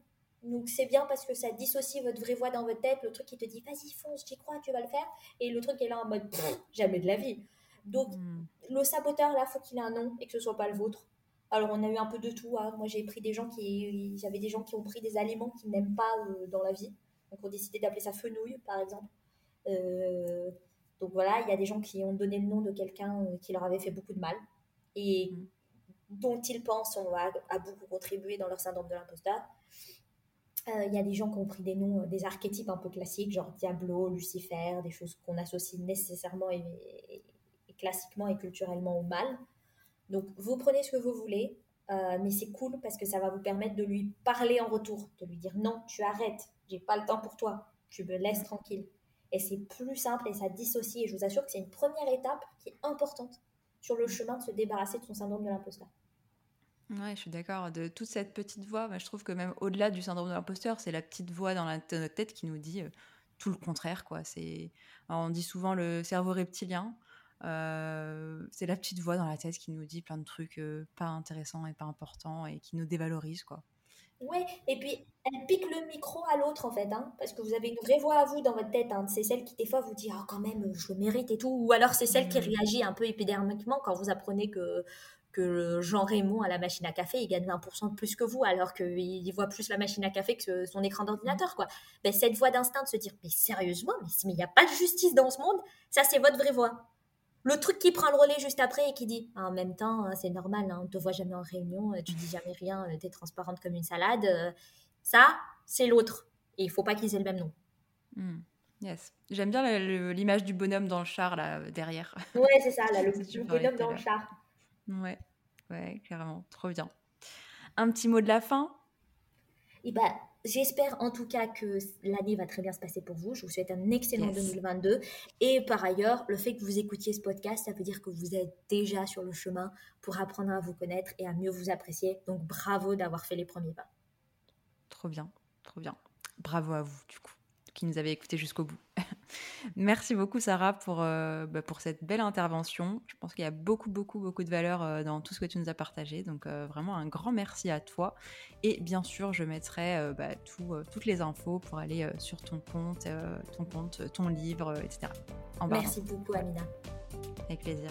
[SPEAKER 2] Donc c'est bien parce que ça dissocie votre vraie voix dans votre tête, le truc qui te dit vas-y fonce, j'y crois, tu vas le faire, et le truc qui est là en mode jamais de la vie. Donc hmm. le saboteur là, faut qu'il ait un nom et que ce soit pas le vôtre. Alors on a eu un peu de tout. Hein. Moi j'ai pris des gens qui, j'avais des gens qui ont pris des aliments qu'ils n'aiment pas euh, dans la vie, donc on décidé d'appeler ça fenouil par exemple. Euh, donc voilà, il y a des gens qui ont donné le nom de quelqu'un euh, qui leur avait fait beaucoup de mal et hmm dont ils pensent ont a, beaucoup contribué dans leur syndrome de l'imposteur. Euh, il y a des gens qui ont pris des noms, euh, des archétypes un peu classiques, genre Diablo, Lucifer, des choses qu'on associe nécessairement et, classiquement et culturellement au mal. Donc, vous prenez ce que vous voulez, euh, mais c'est cool parce que ça va vous permettre de lui parler en retour, de lui dire non, tu arrêtes, j'ai pas le temps pour toi, tu me laisses tranquille. Et c'est plus simple et ça dissocie. Et je vous assure que c'est une première étape qui est importante sur le chemin de se débarrasser de son syndrome de l'imposteur.
[SPEAKER 1] Ouais, je suis d'accord. De toute cette petite voix, je trouve que même au-delà du syndrome de l'imposteur, c'est la petite voix dans, la, notre tête qui nous dit euh, tout le contraire. Quoi. C'est, on dit souvent le cerveau reptilien. Euh, c'est la petite voix dans la tête qui nous dit plein de trucs euh, pas intéressants et pas importants et qui nous dévalorise. Quoi.
[SPEAKER 2] Ouais, et puis elle pique le micro à l'autre en fait, hein, parce que vous avez une vraie voix à vous dans votre tête. Hein. c'est celle qui des fois vous dit oh, quand même je le mérite et tout, ou alors c'est celle qui mmh. réagit un peu épidermiquement quand vous apprenez que que Jean Raymond à la machine à café, il gagne 20% de plus que vous, alors qu'il voit plus la machine à café que son écran d'ordinateur, quoi. Ben, cette voix d'instinct de se dire, mais sérieusement, mais il n'y a pas de justice dans ce monde, ça c'est votre vraie voix. Le truc qui prend le relais juste après et qui dit en même temps, hein, c'est normal, hein, on ne te voit jamais en réunion, euh, tu dis jamais rien, euh, tu es transparente comme une salade. Euh, ça, c'est l'autre. Et il faut pas qu'ils aient le même nom.
[SPEAKER 1] Hmm. Yes. J'aime bien l'image du bonhomme dans le char là derrière.
[SPEAKER 2] Ouais, c'est ça, le, bonhomme dans le char.
[SPEAKER 1] Ouais, ouais, clairement. Trop bien. Un petit mot de la fin?
[SPEAKER 2] Eh ben, J'espère en tout cas que l'année va très bien se passer pour vous. Je vous souhaite un excellent 2022. Et par ailleurs, le fait que vous écoutiez ce podcast, ça veut dire que vous êtes déjà sur le chemin pour apprendre à vous connaître et à mieux vous apprécier. Donc bravo d'avoir fait les premiers pas.
[SPEAKER 1] Trop bien, trop bien. Bravo à vous, du coup, qui nous avez écoutés jusqu'au bout. Merci beaucoup Sarah pour, euh, bah, pour cette belle intervention. Je pense qu'il y a beaucoup, beaucoup, beaucoup de valeur euh, dans tout ce que tu nous as partagé. Donc euh, vraiment un grand merci à toi. Et bien sûr, je mettrai bah, toutes les infos pour aller sur ton compte, ton compte, ton livre, etc.
[SPEAKER 2] merci beaucoup Amina.
[SPEAKER 1] Avec plaisir.